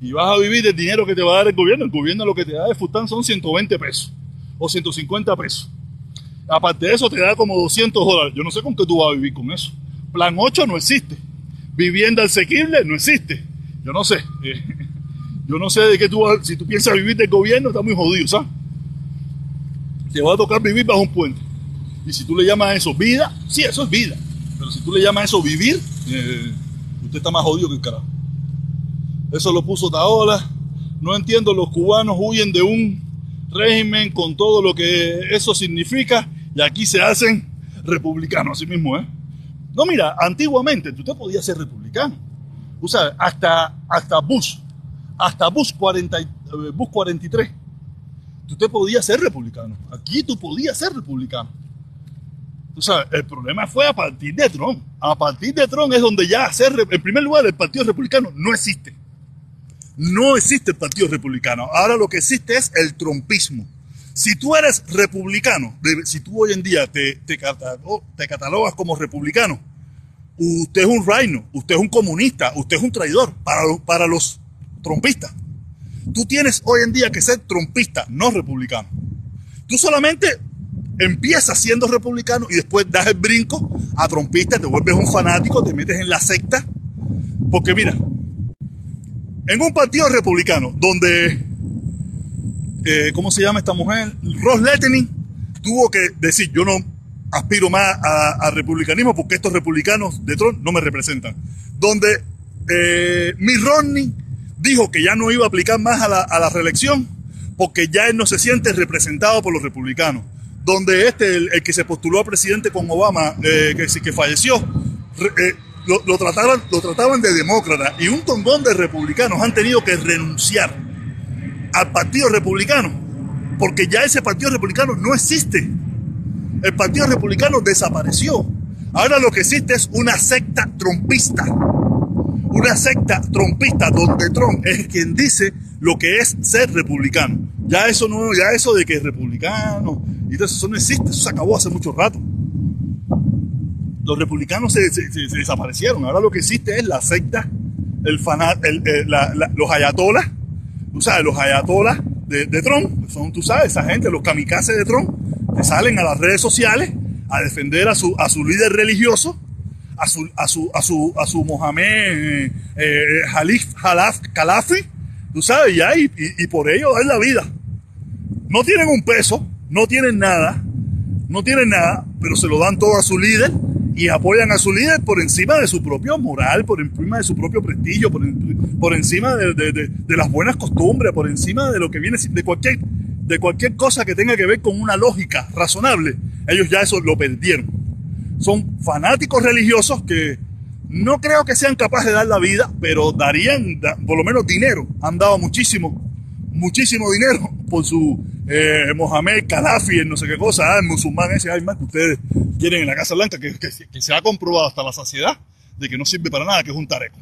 y vas a vivir del dinero que te va a dar el gobierno, el gobierno lo que te da de fustán son 120 pesos o 150 pesos. Aparte de eso, te da como 200 dólares. Yo no sé con qué tú vas a vivir con eso. Plan 8 no existe. Vivienda asequible no existe. Yo no sé. Eh, yo no sé de qué tú si tú piensas vivir del gobierno, está muy jodido, ¿sabes? Te va a tocar vivir bajo un puente. Y si tú le llamas a eso vida, sí, eso es vida. Pero si tú le llamas a eso vivir, eh, usted está más jodido que el carajo. Eso lo puso Taola. No entiendo, los cubanos huyen de un régimen con todo lo que eso significa y aquí se hacen republicanos, así mismo, ¿eh? No, mira, antiguamente tú te podías ser republicano. Tú sabes, hasta, hasta Bush, hasta Bush, 40, eh, Bush 43, tú te podías ser republicano. Aquí tú podías ser republicano. Tú sabes, el problema fue a partir de Trump. A partir de Trump es donde ya ser, en primer lugar, el Partido Republicano no existe. No existe el Partido Republicano. Ahora lo que existe es el trompismo. Si tú eres republicano, si tú hoy en día te, te, catalogas como republicano, usted es un reino, usted es un comunista, usted es un traidor para, para los trompistas. Tú tienes hoy en día que ser trompista, no republicano. Tú solamente empiezas siendo republicano y después das el brinco a trompista, te vuelves un fanático, te metes en la secta. Porque mira, en un partido republicano donde, eh, ¿cómo se llama esta mujer? Ross Lettening tuvo que decir, yo no aspiro más al republicanismo porque estos republicanos de Trump no me representan. Donde eh, Mitt Romney dijo que ya no iba a aplicar más a la, reelección porque ya él no se siente representado por los republicanos. Donde este, el, que se postuló a presidente con Obama, eh, que, que falleció, eh, lo, trataban, lo trataban de demócrata y un tongón de republicanos han tenido que renunciar al Partido Republicano porque ya ese Partido Republicano no existe. El Partido Republicano desapareció. Ahora lo que existe es una secta trompista. Una secta trompista donde Trump es quien dice lo que es ser republicano. Ya eso no, ya eso de que es republicano y eso no existe, eso se acabó hace mucho rato los republicanos se, desaparecieron. Ahora lo que existe es la secta, el fanat, los ayatolas, tú sabes, los ayatolas de, Trump, son, tú sabes, esa gente, los kamikazes de Trump, salen a las redes sociales a defender a su, a su líder religioso, a su, a su, a su, a su Mohamed eh, eh Halaf, Kalafi, tú sabes, ya, y, y, y por ello es la vida. No tienen un peso, no tienen nada, no tienen nada, pero se lo dan todo a su líder y apoyan a su líder por encima de su propio moral, por encima de su propio prestigio, por, por encima de, de, de, las buenas costumbres, por encima de lo que viene de cualquier, de cualquier cosa que tenga que ver con una lógica razonable. Ellos ya eso lo perdieron. Son fanáticos religiosos que no creo que sean capaces de dar la vida, pero darían por lo menos dinero. Han dado muchísimo, muchísimo dinero por su eh, Mohamed Gaddafi, no sé qué cosa, ah, el musulmán ese, hay más que ustedes quieren en la Casa Blanca, que, se ha comprobado hasta la saciedad de que no sirve para nada, que es un tareco.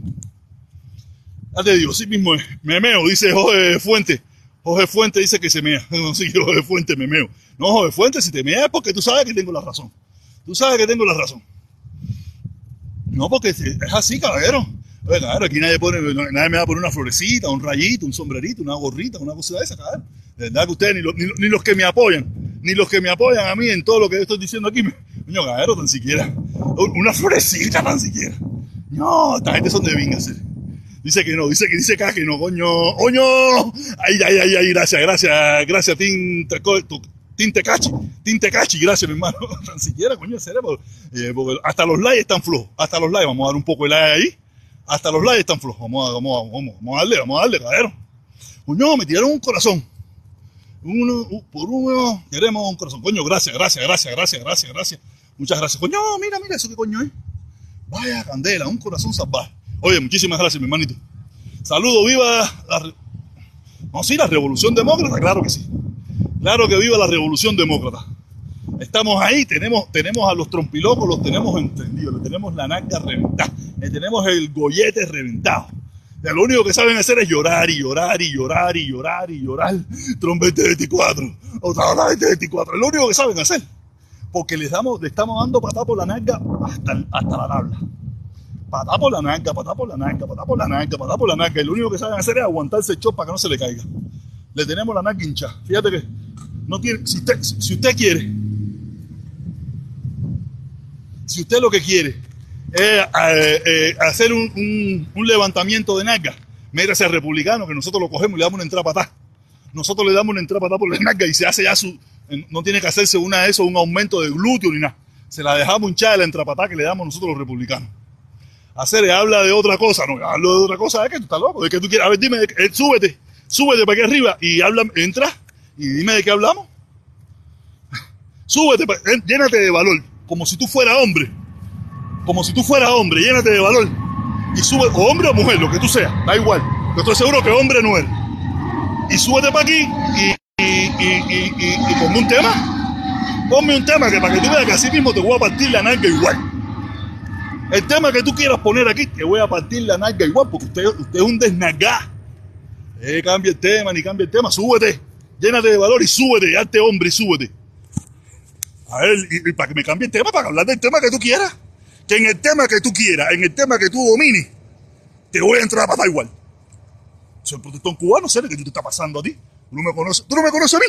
Ya te digo, sí mismo memeo, dice Jorge Fuente. Jorge Fuente dice que se mea. *laughs* No, sí, Jorge Fuente memeo. No, Jorge Fuente, si te mea es porque tú sabes que tengo la razón. Tú sabes que tengo la razón. No, porque es así, caballero. Claro, aquí nadie, pone, nadie me va a poner una florecita, un rayito, un sombrerito, una gorrita, una cosa de esa, cabrón. De verdad que ustedes, ni, ni, los que me apoyan, ni los que me apoyan a mí en todo lo que estoy diciendo aquí, me, caballero, tan siquiera. Una florecita tan siquiera. No, esta gente son de vingas. Dice que no, dice que dice acá que no, coño, coño. Ay, ay, ay, ay, gracias, gracias, gracias, Tim Tecachi, Tim Tecachi, gracias, mi hermano. *laughs* Tan siquiera, coño, cerebro. Eh, hasta los likes están flojos, hasta los likes, vamos a dar un poco de like ahí. Hasta los likes están flojos, vamos a, vamos vamos, vamos a darle, vamos a darle, caballero. Coño, me tiraron un corazón. Uno, por uno, queremos un corazón. Coño, gracias, gracias, gracias, gracias, gracias, gracias. Muchas gracias. Coño, mira, mira, eso qué coño es. Vaya candela, un corazón salvaje. Oye, muchísimas gracias, mi hermanito. Saludo, viva la... No, sí, la revolución demócrata, claro que sí. Claro que viva la revolución demócrata. Estamos ahí, tenemos, tenemos a los trompilocos, los tenemos entendidos, le tenemos la naca reventada, le tenemos el gollete reventado. lo único que saben hacer es llorar y llorar y llorar y llorar y llorar. Trompete 24, otra vez 24, es lo único que saben hacer. Porque les damos, le estamos dando patá por la naca hasta, hasta la tabla patá por la naca, patá por la naca, patá por la naca, patá por la naca. Y lo único que saben hacer es aguantarse el para que no se le caiga. Le tenemos la naca hincha. Fíjate que no tiene, si usted, si usted quiere, si usted lo que quiere es eh, eh, hacer un, un, levantamiento de naca, mírese al republicano que nosotros lo cogemos y le damos una entrada patá. Nosotros le damos una entrada patá por la naca y se hace ya su, no tiene que hacerse una de eso, un aumento de glúteo ni nada. Se la dejamos hinchada la entrapatá que le damos nosotros los republicanos hacer, habla de otra cosa. No, hablo de otra cosa, es que tú estás loco, de que tú quieres. A ver, dime, eh, súbete, súbete para aquí arriba y habla, entra y dime de qué hablamos. *laughs* Súbete, llénate de valor, como si tú fueras hombre. Como si tú fueras hombre, llénate de valor. Y sube, o hombre o mujer, lo que tú seas, da igual. Yo estoy seguro que hombre no eres. Y súbete para aquí y, y, y, ponme un tema. Ponme un tema que para que tú veas que así mismo te voy a partir la nalga igual. El tema que tú quieras poner aquí, te voy a partir la nalga igual, porque usted, usted es un desnagá. Eh, cambia el tema, ni cambia el tema, súbete, llénate de valor y súbete, hazte hombre y súbete. A ver, y, para que me cambie el tema, para hablar del tema que tú quieras. Que en el tema que tú quieras, en el tema que tú domines, te voy a entrar a patar igual. Soy protestón cubano, sé que tú te está pasando a ti. Tú no me conoces, tú no me conoces a mí.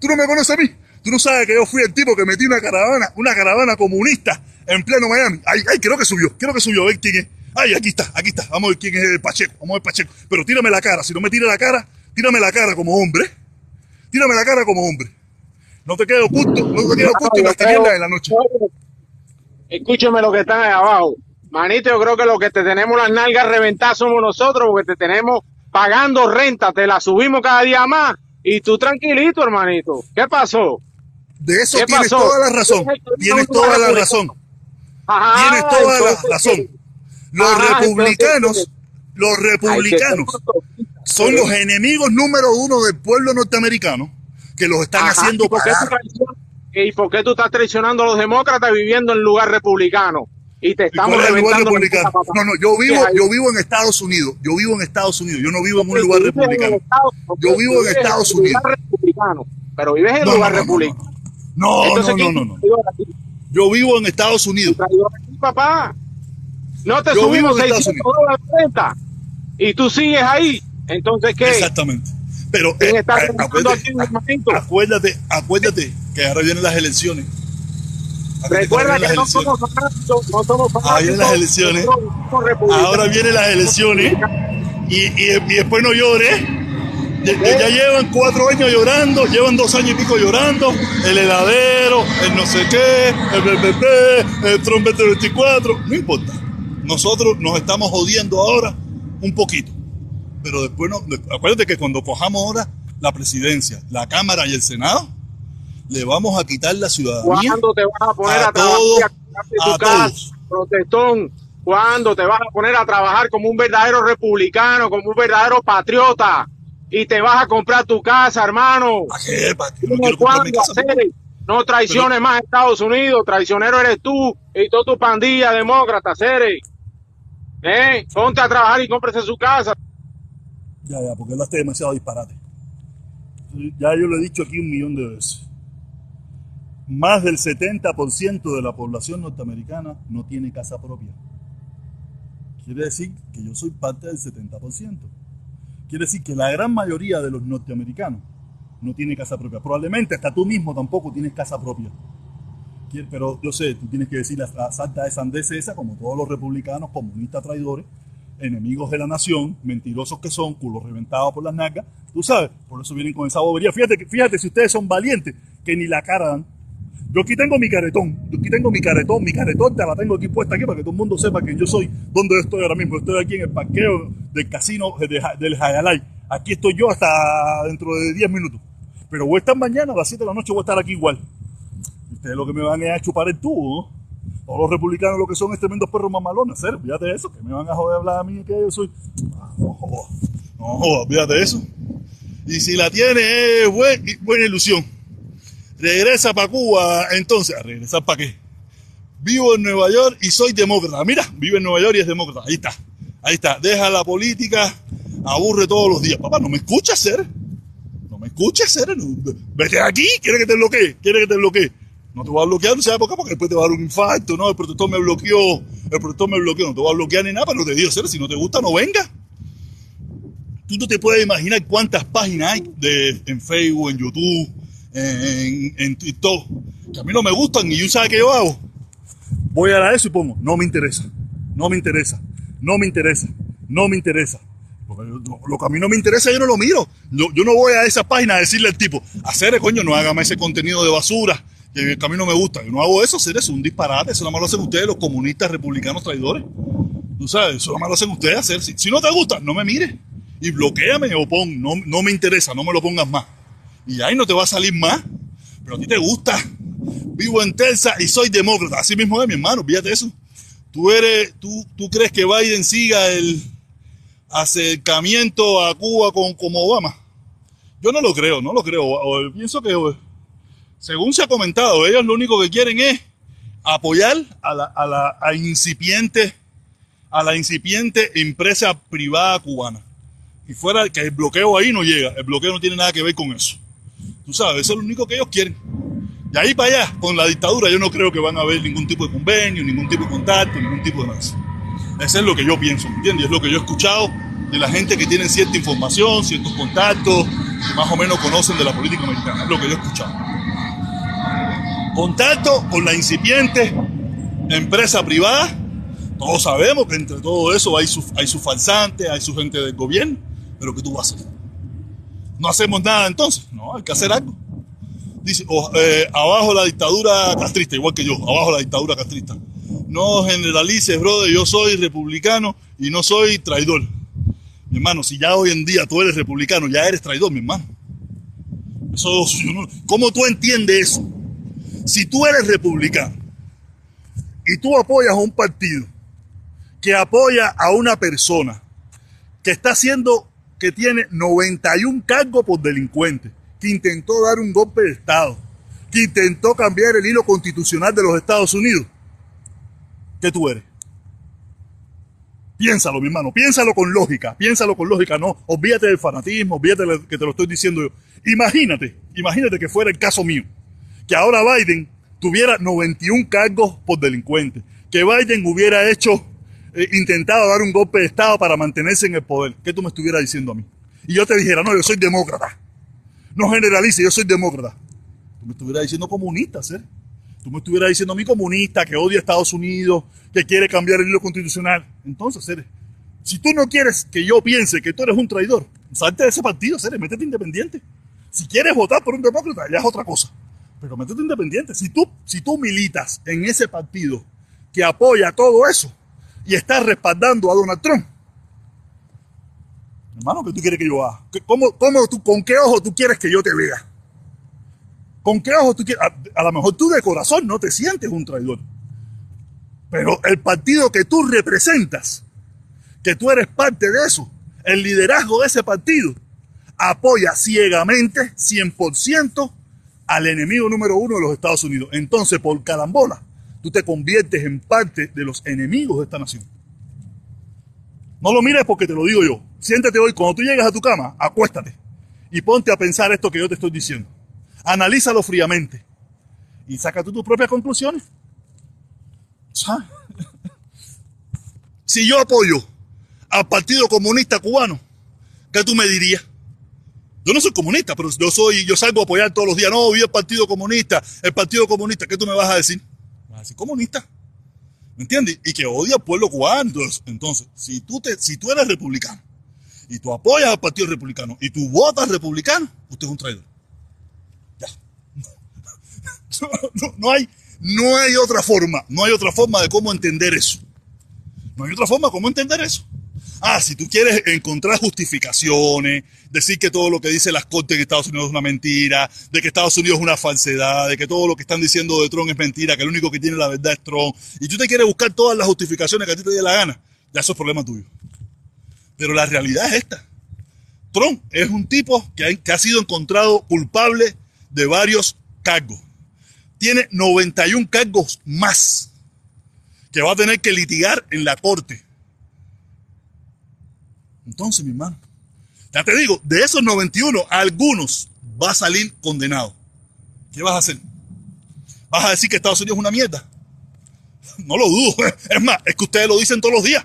Tú no me conoces a mí. Tú no sabes que yo fui el tipo que metí una caravana, una caravana comunista en pleno Miami. Ay, ay, creo que subió, creo que subió. A ver quién es. Ay, aquí está, aquí está. Vamos a ver quién es el Pacheco. Vamos a ver Pacheco. Pero tírame la cara. Si no me tira la cara, tírame la cara como hombre. Tírame la cara como hombre. No te quedo oculto, no te quedo oculto y las tinieblas en la noche. Escúchame lo que están ahí abajo. Manito, yo creo que lo que te tenemos las nalgas reventadas somos nosotros, porque te tenemos pagando renta, te la subimos cada día más. Y tú tranquilito, hermanito. ¿Qué pasó? De eso tienes toda la razón. Tienes toda la razón. Tienes toda la razón. Los republicanos, los republicanos son los enemigos número uno del pueblo norteamericano que los están haciendo pagar. ¿Y por qué tú estás traicionando a los demócratas viviendo en lugar republicano? Y te estamos reventando No, no, yo vivo, yo vivo en Estados Unidos. Yo vivo en Estados Unidos. Yo no vivo en un lugar republicano. Yo vivo en Estados Unidos. Pero vives en lugar republicano. No, no, no, no, no. Yo vivo en Estados Unidos. Papá, no te subimos 600 dólares de renta y tú sigues ahí. Entonces, ¿qué? Exactamente. Pero eh, acuérdate, acuérdate, acuérdate, que ahora vienen las elecciones. Recuerda que no somos fanáticos, no somos fanáticos. Ahora vienen las elecciones. Ahora vienen las elecciones. Y, y, y después no llores ya, llevan cuatro años llorando, llevan dos años y pico llorando, el heladero, el no sé qué, el BBB, el trompete 24, no importa. Nosotros nos estamos jodiendo ahora un poquito, pero después no, acuérdate que cuando cojamos ahora la presidencia, la Cámara y el Senado, le vamos a quitar la ciudadanía. ¿Cuándo te vas a poner a, trabajar tu casa, protestón? ¿Cuándo te vas a poner a trabajar como un verdadero republicano, como un verdadero patriota? Y te vas a comprar tu casa, hermano. No, traiciones más a Estados Unidos, traicionero eres tú y toda tu pandilla demócrata, Cere. ¿Eh? Ponte a trabajar y cómprese su casa. Ya, ya, porque hablaste demasiado disparate. Ya yo lo he dicho aquí un millón de veces. Más del 70% de la población norteamericana no tiene casa propia. Quiere decir que yo soy parte del 70%. Quiere decir que la gran mayoría de los norteamericanos no tiene casa propia. Probablemente hasta tú mismo tampoco tienes casa propia. Pero yo sé, tú tienes que decir la santa de sandez esa, como todos los republicanos, comunistas traidores, enemigos de la nación, mentirosos que son, culos reventados por las nalgas, tú sabes, por eso vienen con esa bobería. Fíjate, fíjate si ustedes son valientes, que ni la cara dan. Yo aquí tengo mi caretón, yo aquí tengo mi caretón, mi caretón te la tengo aquí puesta aquí para que todo el mundo sepa que yo soy donde estoy ahora mismo. Estoy aquí en el parqueo del casino del Hayalay. Aquí estoy yo hasta dentro de 10 minutos. Pero voy a estar mañana a las 7 de la noche, voy a estar aquí igual. Ustedes lo que me van a chupar el tubo, ¿no? Todos los republicanos lo que son es tremendos perros mamalones, ¿serio? Fíjate eso, que me van a joder hablar a mí que yo soy. Ah, no jodas, no jodas, fíjate eso. Y si la tiene es buena ilusión. Regresa para Cuba, entonces, ¿a regresar para qué? Vivo en Nueva York y soy demócrata. Mira, vive en Nueva York y es demócrata. Ahí está, ahí está. Deja la política, aburre todos los días. Papá, ¿no me escuchas, ser? ¿No me escuchas, ser? Vete aquí, quiere que te bloquee, quiere que te bloquee. No te voy a bloquear, no sabes por qué, porque después te va a dar un infarto, no, el protector me bloqueó, el protector me bloqueó, no te voy a bloquear ni nada, pero te digo, si no te gusta, no venga. Tú no te puedes imaginar cuántas páginas hay de, en Facebook, en YouTube, en, en TikTok, que a mí no me gustan y yo sabes qué yo hago. Voy a dar eso y pongo, no me interesa, no me interesa, no me interesa, no me interesa. lo, que a mí no me interesa yo no lo miro. Yo, no voy a esa página a decirle al tipo, hacer coño, no hágame ese contenido de basura, que el camino me gusta. Yo no hago eso, hacer eso, un disparate. Eso nada más lo hacen ustedes, los comunistas republicanos traidores. Tú sabes, eso nada más lo hacen ustedes hacer. Si, no te gusta, no me mires. Y bloqueame o pon, no, no me interesa, no me lo pongas más. Y ahí no te va a salir más. Pero a ti te gusta. Vivo en Texas y soy demócrata. Así mismo es, mi hermano, fíjate eso. Tú eres, tú, tú crees que Biden siga el acercamiento a Cuba con como Obama. Yo no lo creo, no lo creo. pienso que según se ha comentado, ellos lo único que quieren es apoyar a la, a incipiente a la incipiente empresa privada cubana. Y fuera que el bloqueo ahí no llega, el bloqueo no tiene nada que ver con eso. Tú sabes, eso es lo único que ellos quieren. De ahí para allá, con la dictadura, yo no creo que van a haber ningún tipo de convenio, ningún tipo de contacto, ningún tipo de nada. Eso es lo que yo pienso, ¿entiendes? Es lo que yo he escuchado de la gente que tiene cierta información, ciertos contactos, que más o menos conocen de la política americana. Es lo que yo he escuchado contacto con la incipiente empresa privada. Todos sabemos que entre todo eso hay su, hay su falsante, hay su gente del gobierno, pero ¿qué tú vas a hacer? No hacemos nada entonces, no, hay que hacer algo. Dice, eh, abajo la dictadura castrista, igual que yo, abajo la dictadura castrista. No generalices, brother, yo soy republicano y no soy traidor. Mi hermano, si ya hoy en día tú eres republicano, ya eres traidor, mi hermano. Eso, ¿Cómo tú entiendes eso? Si tú eres republicano y tú apoyas a un partido que apoya a una persona que está haciendo, que tiene 91 cargos por delincuente, que intentó dar un golpe de Estado, que intentó cambiar el hilo constitucional de los Estados Unidos, ¿qué tú eres? Piénsalo, mi hermano, piénsalo con lógica, piénsalo con lógica, no, olvídate del fanatismo, olvídate que te lo estoy diciendo yo. Imagínate, imagínate que fuera el caso mío que ahora Biden tuviera 91 cargos por delincuente, que Biden hubiera hecho, eh, intentado dar un golpe de Estado para mantenerse en el poder, ¿qué tú me estuvieras diciendo a mí? Y yo te dijera, no, yo soy demócrata. No generalice, yo soy demócrata. Tú me estuvieras diciendo comunista, ¿sí? Tú me estuvieras diciendo a mí comunista, que odia a Estados Unidos, que quiere cambiar el hilo constitucional. Entonces, si tú no quieres que yo piense que tú eres un traidor, salte de ese partido, ¿sí? métete independiente. Si quieres votar por un demócrata, ya es otra cosa pero métete independiente. Si tú, si tú militas en ese partido que apoya todo eso y estás respaldando a Donald Trump, hermano, ¿qué tú quieres que yo haga? ¿Cómo, cómo tú, ¿Con qué ojo tú quieres que yo te vea? ¿Con qué ojo tú quieres? A, a lo mejor tú de corazón no te sientes un traidor. Pero el partido que tú representas, que tú eres parte de eso, el liderazgo de ese partido, apoya ciegamente, 100%, al enemigo número uno de los Estados Unidos. Entonces, por calambola, tú te conviertes en parte de los enemigos de esta nación. No lo mires porque te lo digo yo. Siéntate hoy, cuando tú llegas a tu cama, acuéstate y ponte a pensar esto que yo te estoy diciendo. Analízalo fríamente y saca tú tus propias conclusiones. *laughs* Si yo apoyo al Partido Comunista Cubano, ¿qué tú me dirías? Yo no soy comunista, pero yo soy, yo salgo a apoyar todos los días. No, vi el Partido Comunista, el Partido Comunista. ¿Qué tú me vas a decir? Me vas a decir comunista. ¿Me entiendes? Y que odia al pueblo cubano. Entonces, si tú, te, si tú eres republicano y tú apoyas al Partido Republicano y tú votas republicano, usted es un traidor. Ya. *laughs* No, no, hay, no hay otra forma, no hay otra forma de cómo entender eso. No hay otra forma de cómo entender eso. Ah, si tú quieres encontrar justificaciones, decir que todo lo que dice las cortes en Estados Unidos es una mentira, de que Estados Unidos es una falsedad, de que todo lo que están diciendo de Trump es mentira, que el único que tiene la verdad es Trump, y tú te quieres buscar todas las justificaciones que a ti te dé la gana, ya eso es problema tuyo. Pero la realidad es esta. Trump es un tipo que ha, sido encontrado culpable de varios cargos. Tiene 91 cargos más que va a tener que litigar en la corte. Entonces, mi hermano, ya te digo, de esos 91, algunos va a salir condenado. ¿Qué vas a hacer? ¿Vas a decir que Estados Unidos es una mierda? *laughs* No lo dudo. *laughs* Es más, es que ustedes lo dicen todos los días.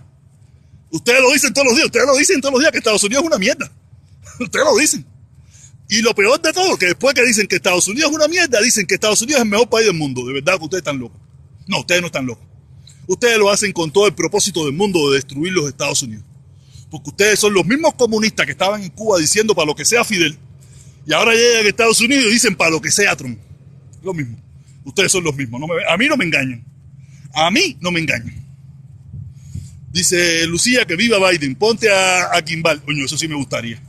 Ustedes lo dicen todos los días. Ustedes lo dicen todos los días que Estados Unidos es una mierda. *laughs* Ustedes lo dicen. Y lo peor de todo, que después que dicen que Estados Unidos es una mierda, dicen que Estados Unidos es el mejor país del mundo. De verdad que ustedes están locos. No, ustedes no están locos. Ustedes lo hacen con todo el propósito del mundo de destruir los Estados Unidos porque ustedes son los mismos comunistas que estaban en Cuba diciendo para lo que sea Fidel, y ahora llegan a Estados Unidos y dicen para lo que sea Trump. Lo mismo. Ustedes son los mismos. a mí no me engañan. A mí no me engañan. Dice Lucía que viva Biden. Ponte a, a Kimball. Coño, eso sí me gustaría.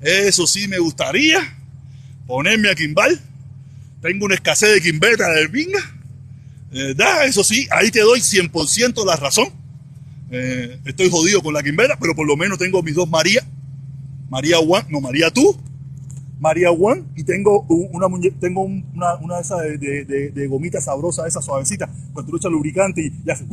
Eso sí me gustaría. Ponerme a Kimball. Tengo una escasez de Kimbeta de pinga. ¿Verdad? Eso sí, ahí te doy 100% la razón. Eh, estoy jodido con la quimbera, pero por lo menos tengo mis dos María. María Juan, no María tú. María Juan, y tengo una tengo una, una de esas de, de, de, gomita sabrosa, esa suavecita, cuando tú echas lubricante y, y hace.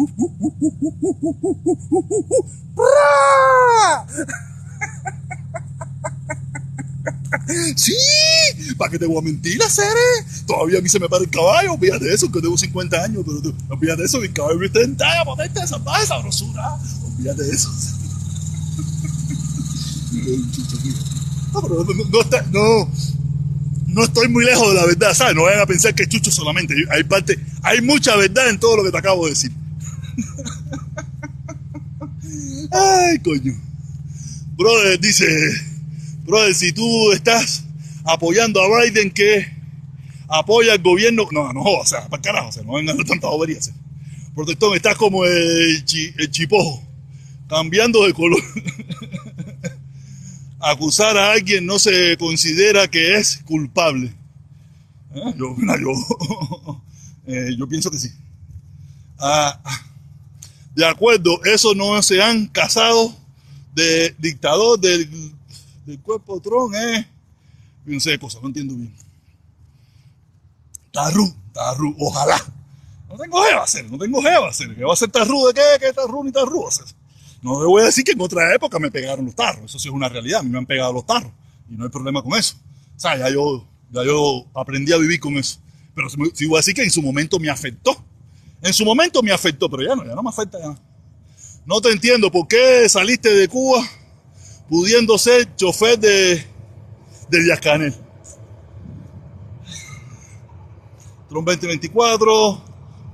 *laughs* Sí, ¿para qué te voy a mentir, seres? Todavía a mí se me para el caballo, de eso, que tengo 50 años, pero tú, olvídate eso, mi caballo está potente, esa sabrosura, olvídate de eso. *laughs* No, pero no, está, no, no estoy muy lejos de la verdad, ¿sabes? No vayan a pensar que es chucho solamente, hay parte, hay mucha verdad en todo lo que te acabo de decir. *laughs* Ay, coño. Brother, dice Brother, si tú estás apoyando a Biden que apoya al gobierno, no, no, o sea, para carajo, o sea, no vengan tantas boberías. Protector, estás como el, chipojo, cambiando de color. *laughs* Acusar a alguien no se considera que es culpable. ¿Eh? Yo, yo, *laughs* eh, yo, pienso que sí. Ah, de acuerdo, eso no se han casado de dictador del del cuerpo tron es. No sé de cosas, no entiendo bien. Tarru, tarru, ojalá. No tengo jeva hacer, no tengo jeva hacer. ¿Qué va a ser tarru de qué? ¿Qué tarru ni tarru hacer? No le voy a decir que en otra época me pegaron los tarros. Eso sí es una realidad. A mí me han pegado los tarros. Y no hay problema con eso. O sea, ya yo, ya yo aprendí a vivir con eso. Pero sí voy a decir que en su momento me afectó. En su momento me afectó, pero ya no, ya no me afecta ya. No te entiendo por qué saliste de Cuba pudiendo ser chofer de, de Díaz Canel. Tron 2024,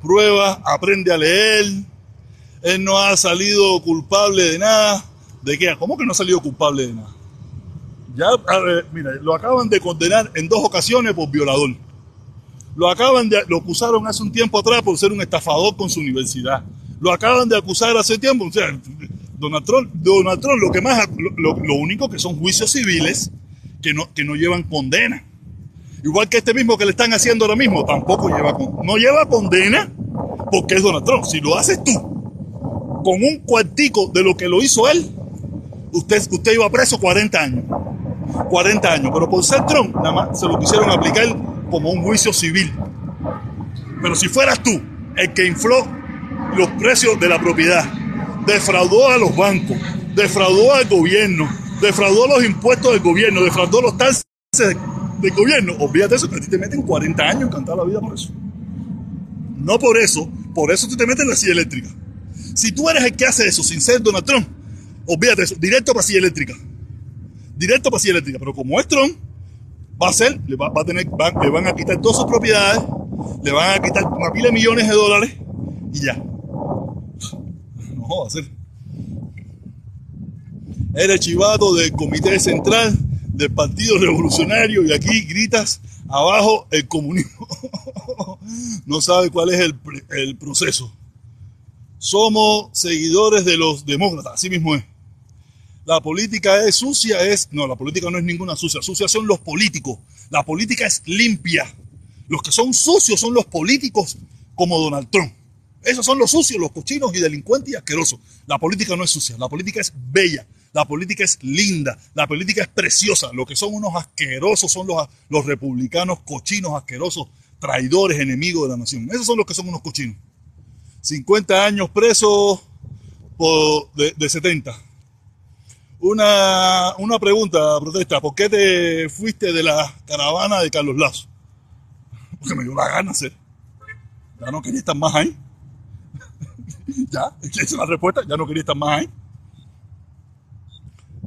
prueba, aprende a leer. Él no ha salido culpable de nada. ¿De qué? ¿Cómo que no ha salido culpable de nada? Ya, mira, lo acaban de condenar en dos ocasiones por violador. Lo acaban de, lo acusaron hace un tiempo atrás por ser un estafador con su universidad. Lo acaban de acusar hace tiempo. Donald Trump, Donald Trump lo que más, lo, único que son juicios civiles que no, que no llevan condena. Igual que este mismo que le están haciendo ahora mismo, tampoco lleva, no lleva condena porque es Donald Trump. Si lo haces tú con un cuartico de lo que lo hizo él, usted, usted iba preso 40 años. 40 años. Pero por ser Trump, nada más se lo quisieron aplicar como un juicio civil. Pero si fueras tú el que infló los precios de la propiedad, defraudó a los bancos, defraudó al gobierno, defraudó los impuestos del gobierno, defraudó los taxes del gobierno. Olvídate eso, que a ti te meten 40 años encantar la vida por eso. No por eso, por eso tú te metes en la silla eléctrica. Si tú eres el que hace eso sin ser Donald Trump, olvídate eso, directo para silla eléctrica. directo para silla eléctrica. Pero como es Trump, va a ser, le, va, a tener, le van a quitar todas sus propiedades, le van a quitar una pila de millones de dólares y ya. No va a ser. Eres chivato del Comité Central del Partido Revolucionario y aquí gritas abajo el comunismo. *laughs* no sabe cuál es el, el proceso. Somos seguidores de los demócratas, así mismo es. La política es sucia, es... No, la política no es ninguna sucia. Sucia son los políticos. La política es limpia. Los que son sucios son los políticos como Donald Trump. Esos son los sucios, los cochinos y delincuentes y asquerosos. La política no es sucia, la política es bella, la política es linda, la política es preciosa. Lo que son unos asquerosos son los, los republicanos cochinos, asquerosos, traidores, enemigos de la nación. Esos son los que son unos cochinos. 50 años presos por, de, de 70. Una, una pregunta, protesta. ¿Por qué te fuiste de la caravana de Carlos Lazo? Porque me dio la gana hacer. Ya no quería estar más ahí. *laughs* ya, esa es la respuesta. Ya no quería estar más ahí.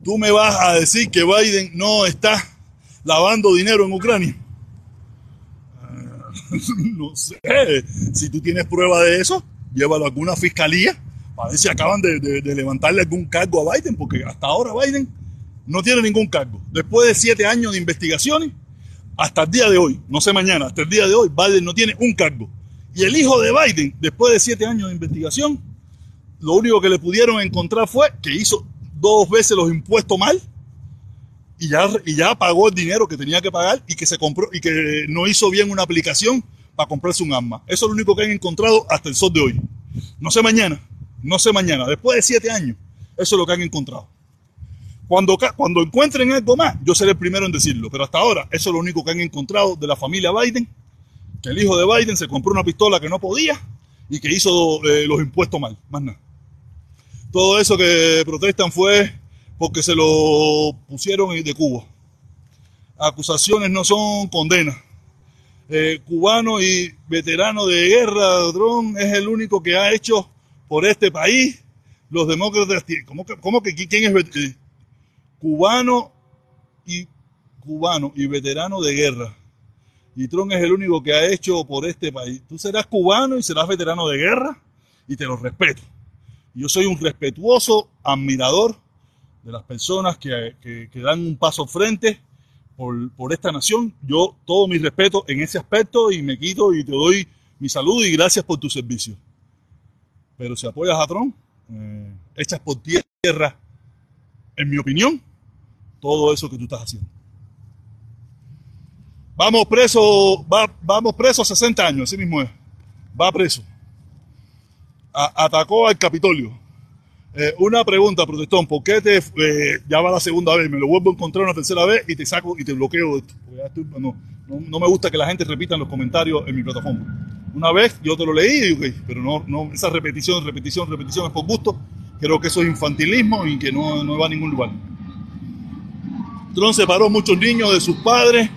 Tú me vas a decir que Biden no está lavando dinero en Ucrania. *laughs* no sé. Si tú tienes prueba de eso, llévalo a alguna fiscalía a ver si acaban de, de, de, levantarle algún cargo a Biden, porque hasta ahora Biden no tiene ningún cargo. Después de siete años de investigaciones, hasta el día de hoy, no sé mañana, hasta el día de hoy, Biden no tiene un cargo. Y el hijo de Biden, después de siete años de investigación, lo único que le pudieron encontrar fue que hizo dos veces los impuestos mal y ya, y ya pagó el dinero que tenía que pagar y que se compró y que no hizo bien una aplicación para comprarse un arma. Eso es lo único que han encontrado hasta el sol de hoy. No sé mañana, no sé mañana, después de siete años, eso es lo que han encontrado. Cuando, cuando encuentren algo más, yo seré el primero en decirlo, pero hasta ahora eso es lo único que han encontrado de la familia Biden, el hijo de Biden se compró una pistola que no podía y que hizo eh, los impuestos mal, más nada. Todo eso que protestan fue porque se lo pusieron de Cuba. Acusaciones no son condenas. Eh, cubano y veterano de guerra, Dron, es el único que ha hecho por este país, los demócratas, ¿cómo que, cómo que quién es eh, cubano y cubano y veterano de guerra? Y Trump es el único que ha hecho por este país. Tú serás cubano y serás veterano de guerra y te lo respeto. Yo soy un respetuoso admirador de las personas que, que, dan un paso frente por, por, esta nación. Yo todo mi respeto en ese aspecto y me quito y te doy mi saludo y gracias por tu servicio. Pero si apoyas a Trump, eh, echas por tierra, en mi opinión, todo eso que tú estás haciendo. Vamos preso, va, vamos preso a 60 años, así mismo es. Va preso. Atacó al Capitolio. Eh, una pregunta, protestón, ¿por qué te, eh, ya va la segunda vez, me lo vuelvo a encontrar una tercera vez y te saco y te bloqueo esto? No, no, me gusta que la gente repita en los comentarios en mi plataforma. Una vez yo te lo leí, okay, pero no, no, esa repetición, repetición, repetición es por gusto. Creo que eso es infantilismo y que no, no va a ningún lugar. Trump separó muchos niños de sus padres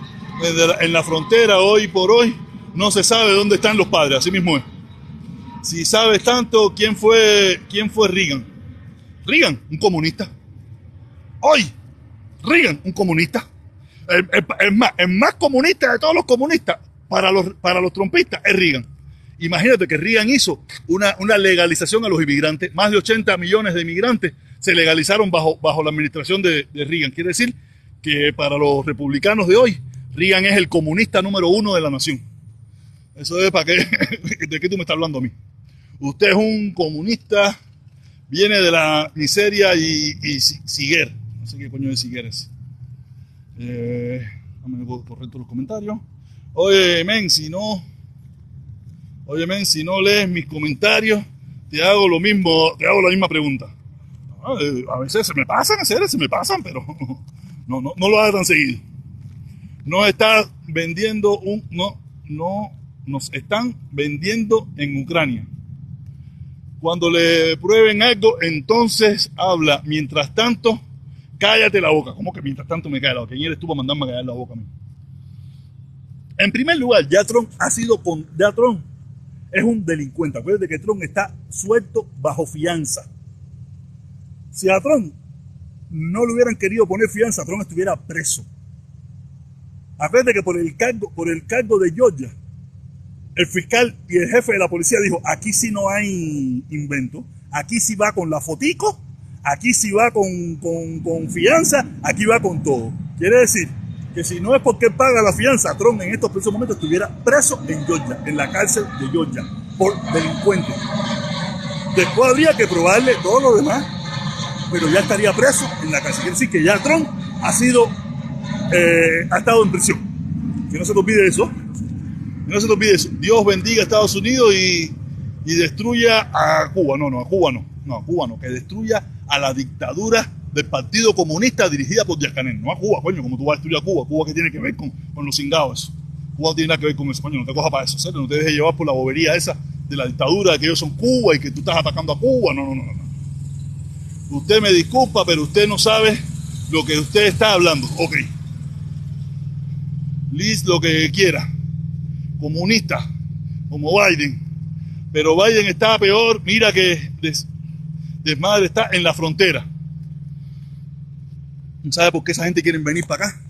en la frontera hoy por hoy. No se sabe dónde están los padres, así mismo es. Si sabes tanto, ¿quién fue, quién fue Reagan? Reagan, un comunista. Hoy, Reagan, un comunista. El, más comunista de todos los comunistas para los, para los trompistas es Reagan. Imagínate que Reagan hizo una, una legalización a los inmigrantes. Más de 80 millones de inmigrantes se legalizaron bajo, bajo la administración de, de Reagan. Quiere decir que para los republicanos de hoy, Reagan es el comunista número uno de la nación. Eso es para qué, *laughs* de qué tú me estás hablando a mí. Usted es un comunista, viene de la miseria y, y Siguer. No sé qué coño de Siguer es. Eh, déjame correcto los comentarios. Oye, men, si no, oye, men, si no lees mis comentarios, te hago lo mismo, te hago la misma pregunta. Eh, a veces se me pasan, a veces se me pasan, pero *laughs* no, no, no lo hagas tan seguido. No está vendiendo un, no, no, nos están vendiendo en Ucrania. Cuando le prueben algo, entonces habla. Mientras tanto, cállate la boca. ¿Cómo que mientras tanto me cae la boca? ¿Quién eres tú a la boca a mí? En primer lugar, ya Trump ha sido con. Ya Trump es un delincuente. Acuérdate que Trump está suelto bajo fianza. Si a Trump no le hubieran querido poner fianza, Trump estuviera preso. A de que por el cargo, por el cargo de Georgia, el fiscal y el jefe de la policía dijo, aquí sí no hay invento, aquí sí va con la fotico, aquí sí va con, con, fianza, aquí va con todo. Quiere decir que si no es porque paga la fianza, Trump en estos precisos momentos estuviera preso en Georgia, en la cárcel de Georgia, por delincuente. Después habría que probarle todo lo demás, pero ya estaría preso en la cárcel. Quiere decir que ya Trump ha sido, eh, ha estado en prisión. Que no se te olvide eso. Que no se te olvide eso. Dios bendiga a Estados Unidos y, y destruya a Cuba. No, no, a Cuba no. No, a Cuba no. Que destruya a la dictadura del Partido Comunista dirigida por Díaz Canel. No a Cuba, coño, como tú vas a destruir a Cuba. Cuba que tiene que ver con, con los cingados. Cuba tiene nada que ver con eso, coño. No te cojas para eso, ¿sabes? No te dejes llevar por la bobería esa de la dictadura, de que ellos son Cuba y que tú estás atacando a Cuba. No, no, no, no. Usted me disculpa, pero usted no sabe lo que usted está hablando. Ok. Liz lo que quiera. Comunista, como Biden. Pero Biden está peor. Mira que desmadre está en la frontera. ¿Sabe por qué esa gente quiere venir para acá?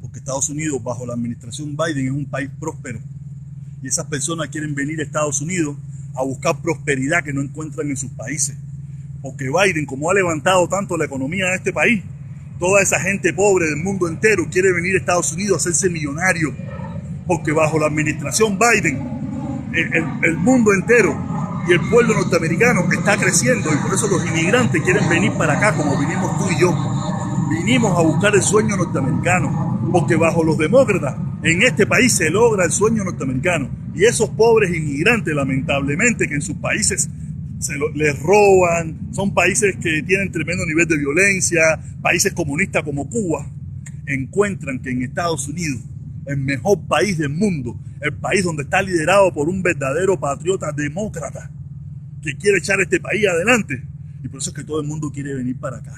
Porque Estados Unidos, bajo la administración Biden, es un país próspero. Y esas personas quieren venir a Estados Unidos a buscar prosperidad que no encuentran en sus países porque Biden, como ha levantado tanto la economía de este país, toda esa gente pobre del mundo entero quiere venir a Estados Unidos a hacerse millonario, porque bajo la administración Biden, el, mundo entero y el pueblo norteamericano está creciendo y por eso los inmigrantes quieren venir para acá como vinimos tú y yo. Vinimos a buscar el sueño norteamericano, porque bajo los demócratas en este país se logra el sueño norteamericano. Y esos pobres inmigrantes, lamentablemente, que en sus países se les roban, son países que tienen tremendo nivel de violencia, países comunistas como Cuba, encuentran que en Estados Unidos, el mejor país del mundo, el país donde está liderado por un verdadero patriota demócrata, que quiere echar este país adelante. Y por eso es que todo el mundo quiere venir para acá.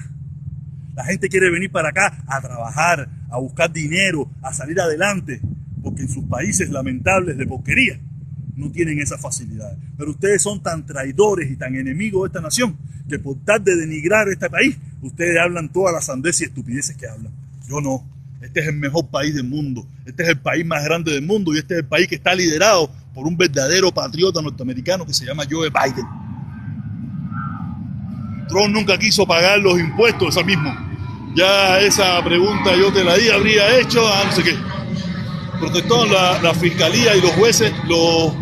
La gente quiere venir para acá a trabajar, a buscar dinero, a salir adelante, porque en sus países lamentables de porquería no tienen esa facilidad. Pero ustedes son tan traidores y tan enemigos de esta nación que por tal de denigrar este país, ustedes hablan todas las sandeces y estupideces que hablan. Yo no. Este es el mejor país del mundo. Este es el país más grande del mundo y este es el país que está liderado por un verdadero patriota norteamericano que se llama Joe Biden. Trump nunca quiso pagar los impuestos, esa mismo. Ya esa pregunta yo te la di, habría hecho, ah, no sé qué. Protestó la, fiscalía y los jueces lo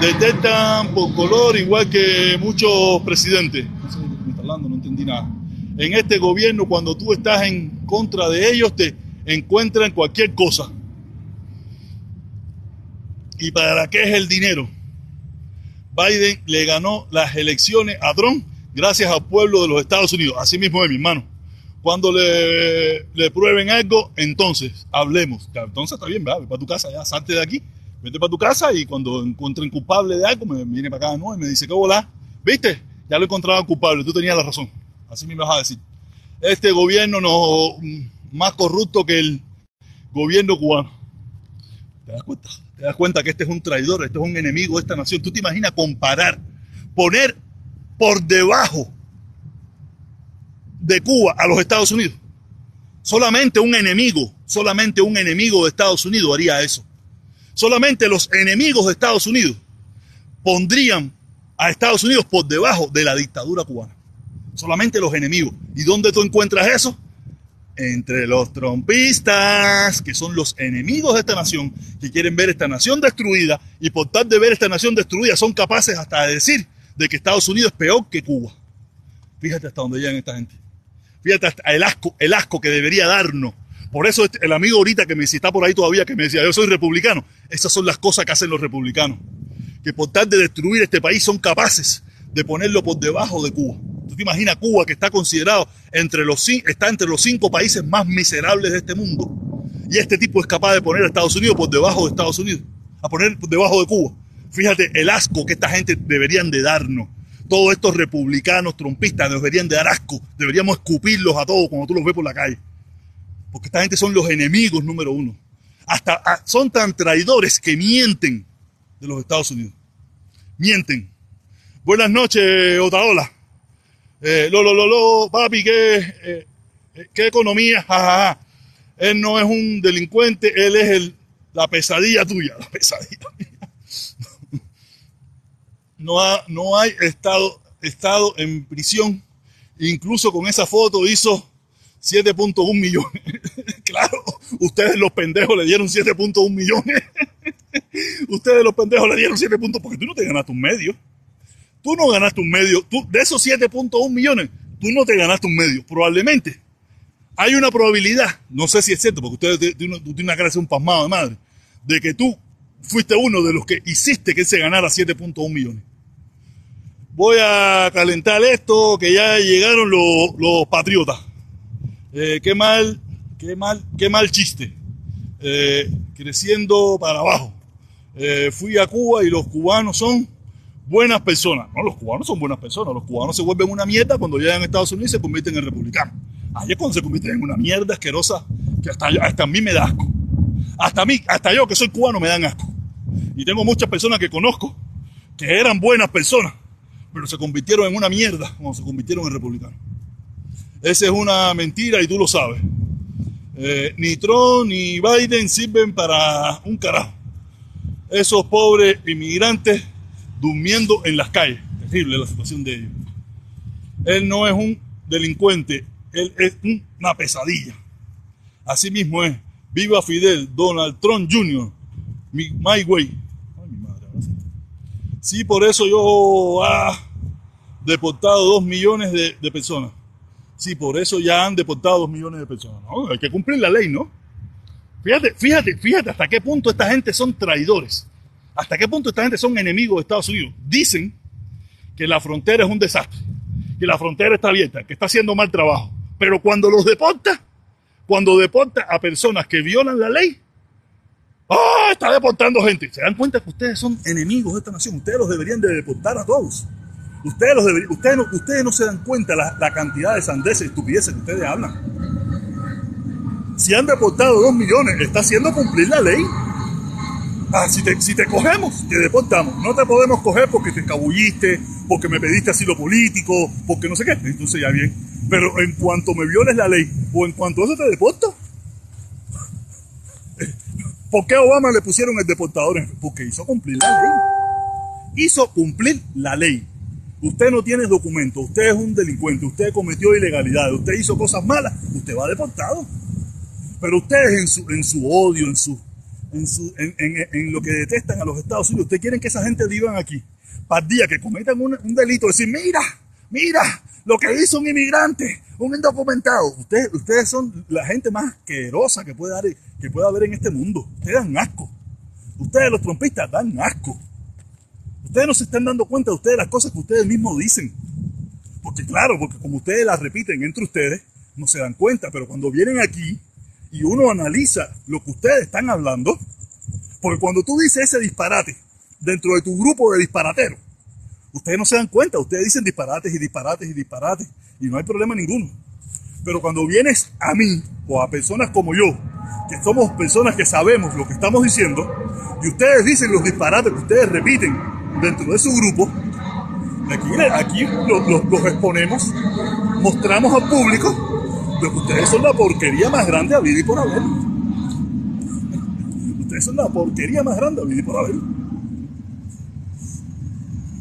detectan por color igual que muchos presidentes. No sé de qué me está hablando, no entendí nada. En este gobierno, cuando tú estás en contra de ellos, te encuentran cualquier cosa. ¿Y para qué es el dinero? Biden le ganó las elecciones a Trump gracias al pueblo de los Estados Unidos. Así mismo es, mi hermano. Cuando le, le prueben algo, entonces hablemos. Entonces está bien, ¿verdad? para tu casa, ya salte de aquí vete para tu casa y cuando encuentren culpable de algo, me viene para acá ¿no? y me dice, ¿qué volá? ¿Viste? Ya lo encontraban culpable, tú tenías la razón. Así me vas a decir. Este gobierno no más corrupto que el gobierno cubano. ¿Te das cuenta? ¿Te das cuenta que este es un traidor, este es un enemigo de esta nación? ¿Tú te imaginas comparar, poner por debajo de Cuba a los Estados Unidos? Solamente un enemigo, solamente un enemigo de Estados Unidos haría eso. Solamente los enemigos de Estados Unidos pondrían a Estados Unidos por debajo de la dictadura cubana. Solamente los enemigos. ¿Y dónde tú encuentras eso? Entre los trompistas, que son los enemigos de esta nación, que quieren ver esta nación destruida y por tal de ver esta nación destruida son capaces hasta de decir de que Estados Unidos es peor que Cuba. Fíjate hasta dónde llegan esta gente. Fíjate hasta el asco, el asco que debería darnos por eso este, el amigo ahorita que me está por ahí todavía, que me decía, yo soy republicano, esas son las cosas que hacen los republicanos. Que por tal de destruir este país son capaces de ponerlo por debajo de Cuba. ¿Tú te imaginas Cuba que está considerado entre los, está entre los cinco países más miserables de este mundo? Y este tipo es capaz de poner a Estados Unidos por debajo de Estados Unidos, a poner por debajo de Cuba. Fíjate el asco que esta gente deberían de darnos. Todos estos republicanos, trompistas, deberían de dar asco. Deberíamos escupirlos a todos cuando tú los ves por la calle. Porque esta gente son los enemigos número uno. Hasta ah, son tan traidores que mienten de los Estados Unidos. Mienten. Buenas noches, Otaola. Eh, lo, lo, lo, lo, papi, ¿qué, eh, qué economía? Él no es un delincuente, él es el, la pesadilla tuya, la pesadilla mía. *laughs* No, ha, no hay estado, estado en prisión. Incluso con esa foto hizo 7.1 millones. *laughs* claro, ustedes los pendejos le dieron 7.1 millones. *laughs* ustedes los pendejos le dieron 7 puntos porque tú no te ganaste un medio. Tú no ganaste un medio. Tú, de esos 7.1 millones, tú no te ganaste un medio. Probablemente hay una probabilidad, no sé si es cierto, porque ustedes tienen una cara de un pasmado de madre, de que tú fuiste uno de los que hiciste que se ganara 7.1 millones. Voy a calentar esto, que ya llegaron los, los patriotas. Eh, qué mal, qué mal, qué mal chiste. Eh, creciendo para abajo. Eh, fui a Cuba y los cubanos son buenas personas. No, los cubanos son buenas personas. Los cubanos se vuelven una mierda cuando llegan a Estados Unidos y se convierten en republicanos. Es cuando se convierten en una mierda asquerosa que hasta, hasta a mí me da asco. Hasta a mí, hasta yo que soy cubano me dan asco. Y tengo muchas personas que conozco que eran buenas personas, pero se convirtieron en una mierda cuando se convirtieron en republicanos. Esa es una mentira y tú lo sabes. Eh, ni Trump ni Biden sirven para un carajo. Esos pobres inmigrantes durmiendo en las calles. Terrible la situación de ellos. Él no es un delincuente, él es una pesadilla. Así mismo es. Viva Fidel, Donald Trump Jr., my way. Ay, mi madre, sí. por eso yo he deportado dos millones de, personas. Sí, por eso ya han deportado dos millones de personas. No, hay que cumplir la ley, ¿no? Fíjate, fíjate, fíjate hasta qué punto esta gente son traidores. Hasta qué punto esta gente son enemigos de Estados Unidos. Dicen que la frontera es un desastre, que la frontera está abierta, que está haciendo mal trabajo. Pero cuando los deporta, cuando deporta a personas que violan la ley, ¡ah! está deportando gente. ¿Se dan cuenta que ustedes son enemigos de esta nación? Ustedes los deberían de deportar a todos. Ustedes, ustedes, no, ustedes no se dan cuenta la, cantidad de sandeces y estupideces que ustedes hablan. Si han deportado dos millones, está haciendo cumplir la ley. Ah, si te, si te cogemos, te deportamos. No te podemos coger porque te escabulliste, porque me pediste asilo político, porque no sé qué. Entonces ya bien. Pero en cuanto me violes la ley, o en cuanto a eso te deporto. ¿Por qué a Obama le pusieron el deportador? Porque hizo cumplir la ley. Hizo cumplir la ley. Usted no tiene documento, usted es un delincuente, usted cometió ilegalidad, usted hizo cosas malas, usted va deportado. Pero ustedes en su, en su odio, en, su, en, su, en, lo que detestan a los Estados Unidos, ustedes quieren que esa gente vivan aquí. Para día que cometan un, delito, decir, mira, mira, lo que hizo un inmigrante, un indocumentado. Ustedes, ustedes son la gente más asquerosa que puede, dar, que pueda haber en este mundo. Ustedes dan asco. Ustedes los trompistas dan asco. Ustedes no se están dando cuenta de ustedes las cosas que ustedes mismos dicen. Porque claro, porque como ustedes las repiten entre ustedes, no se dan cuenta, pero cuando vienen aquí y uno analiza lo que ustedes están hablando, porque cuando tú dices ese disparate dentro de tu grupo de disparateros, ustedes no se dan cuenta, ustedes dicen disparates y disparates y disparates y no hay problema ninguno. Pero cuando vienes a mí o a personas como yo, que somos personas que sabemos lo que estamos diciendo, y ustedes dicen los disparates que ustedes repiten dentro de su grupo, aquí, los, exponemos, mostramos al público que ustedes son la porquería más grande a vivir por haber. Ustedes son la porquería más grande a vivir por haber.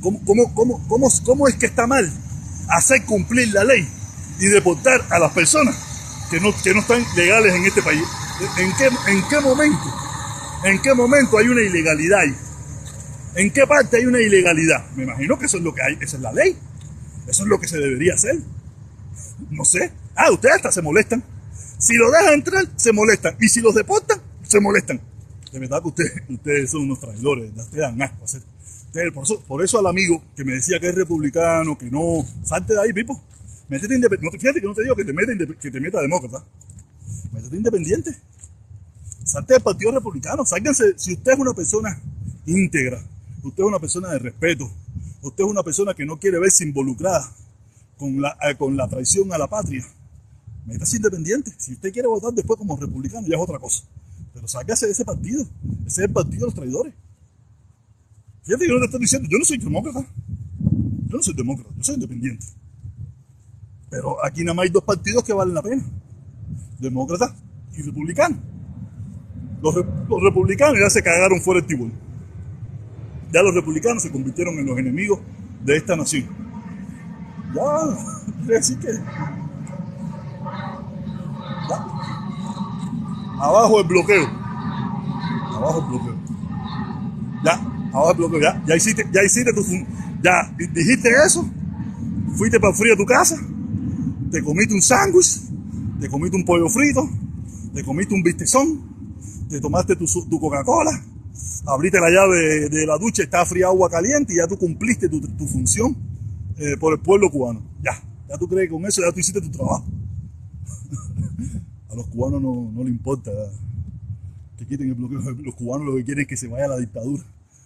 ¿Cómo, cómo, cómo, cómo, cómo es que está mal hacer cumplir la ley y deportar a las personas que no, que no están legales en este país? ¿En qué, ¿En qué momento? ¿En qué momento hay una ilegalidad ahí? ¿En qué parte hay una ilegalidad? Me imagino que eso es lo que hay, esa es la ley. Eso es lo que se debería hacer. No sé. Ah, ustedes hasta se molestan. Si lo dejan entrar, se molestan. Y si los deportan, se molestan. De verdad que ustedes, ustedes son unos traidores, ustedes dan asco. Por, eso, por eso al amigo que me decía que es republicano, que no, salte de ahí, Pipo. Métete independiente. No, fíjate que no te digo que te, meta, que te meta demócrata. Métete independiente. Salte del Partido Republicano. Sálganse. Si usted es una persona íntegra, usted es una persona de respeto, usted es una persona que no quiere verse involucrada con la, eh, con la traición a la patria, métase independiente. Si usted quiere votar después como republicano, ya es otra cosa. Pero sáquese de ese partido. Ese es el partido de los traidores. Fíjate que no te estoy diciendo, yo no soy demócrata. Yo no soy demócrata, yo soy independiente. Pero aquí nada más hay dos partidos que valen la pena. Demócratas y republicanos. Los, republicanos ya se cagaron fuera el tibón. Ya los republicanos se convirtieron en los enemigos de esta nación. Ya, decir que. Abajo el bloqueo. Abajo el bloqueo. Ya, abajo el bloqueo. Ya, ya hiciste, ya hiciste tu. Ya dijiste eso. Fuiste para frío de tu casa. Te comiste un sándwich. Te comiste un pollo frito. Te comiste un bistezón. Te tomaste tu, tu Coca-Cola. Abriste la llave de, la ducha, está fría agua caliente y ya tú cumpliste tu, función eh, por el pueblo cubano. Ya, ya tú crees que con eso ya tú hiciste tu trabajo. *laughs* A los cubanos no, no les importa que quiten el bloqueo. Los cubanos lo que quieren es que se vaya la dictadura.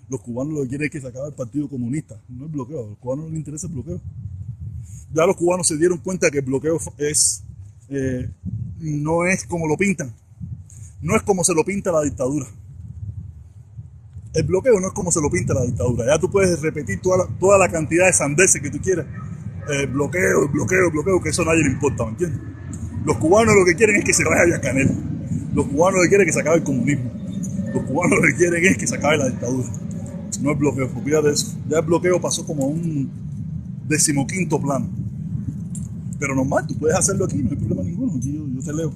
Los cubanos lo que quieren es que se acabe el Partido Comunista, no el bloqueo. A los cubanos no les interesa el bloqueo. Ya los cubanos se dieron cuenta que el bloqueo es, eh, no es como lo pintan. No es como se lo pinta la dictadura. El bloqueo no es como se lo pinta la dictadura. Ya tú puedes repetir toda la, toda la cantidad de sandeces que tú quieras. Eh, bloqueo, bloqueo, bloqueo, que eso a nadie le importa, ¿me entiendes? Los cubanos lo que quieren es que se vaya Canel. Los cubanos lo que quieren es que se acabe el comunismo. Los cubanos lo que quieren es que se acabe la dictadura. No es bloqueo, olvídate de eso. Ya el bloqueo pasó como un decimoquinto plano. Pero normal, tú puedes hacerlo aquí, no hay problema ninguno. Aquí yo, te leo.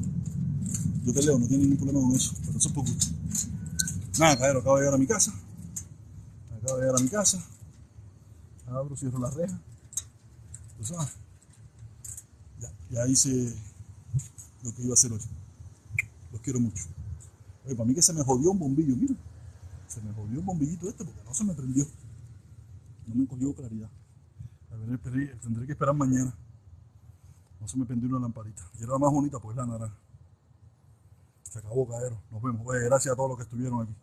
Yo te leo, no tiene ningún problema con eso. Pero eso es poco. Nada, cabrón, acabo de llegar a mi casa. Acabo de llegar a mi casa. Abro, cierro la reja. Tú sabes. Ya, hice lo que iba a hacer hoy. Los quiero mucho. Oye, para mí que se me jodió un bombillo, mira. Se me jodió un bombillito este porque no se me prendió. No me cogió claridad. A ver, tendré que esperar mañana. No se me prendió una lamparita. Y era la más bonita, pues la naranja. Se acabó, caero. Nos vemos. Gracias a todos los que estuvieron aquí.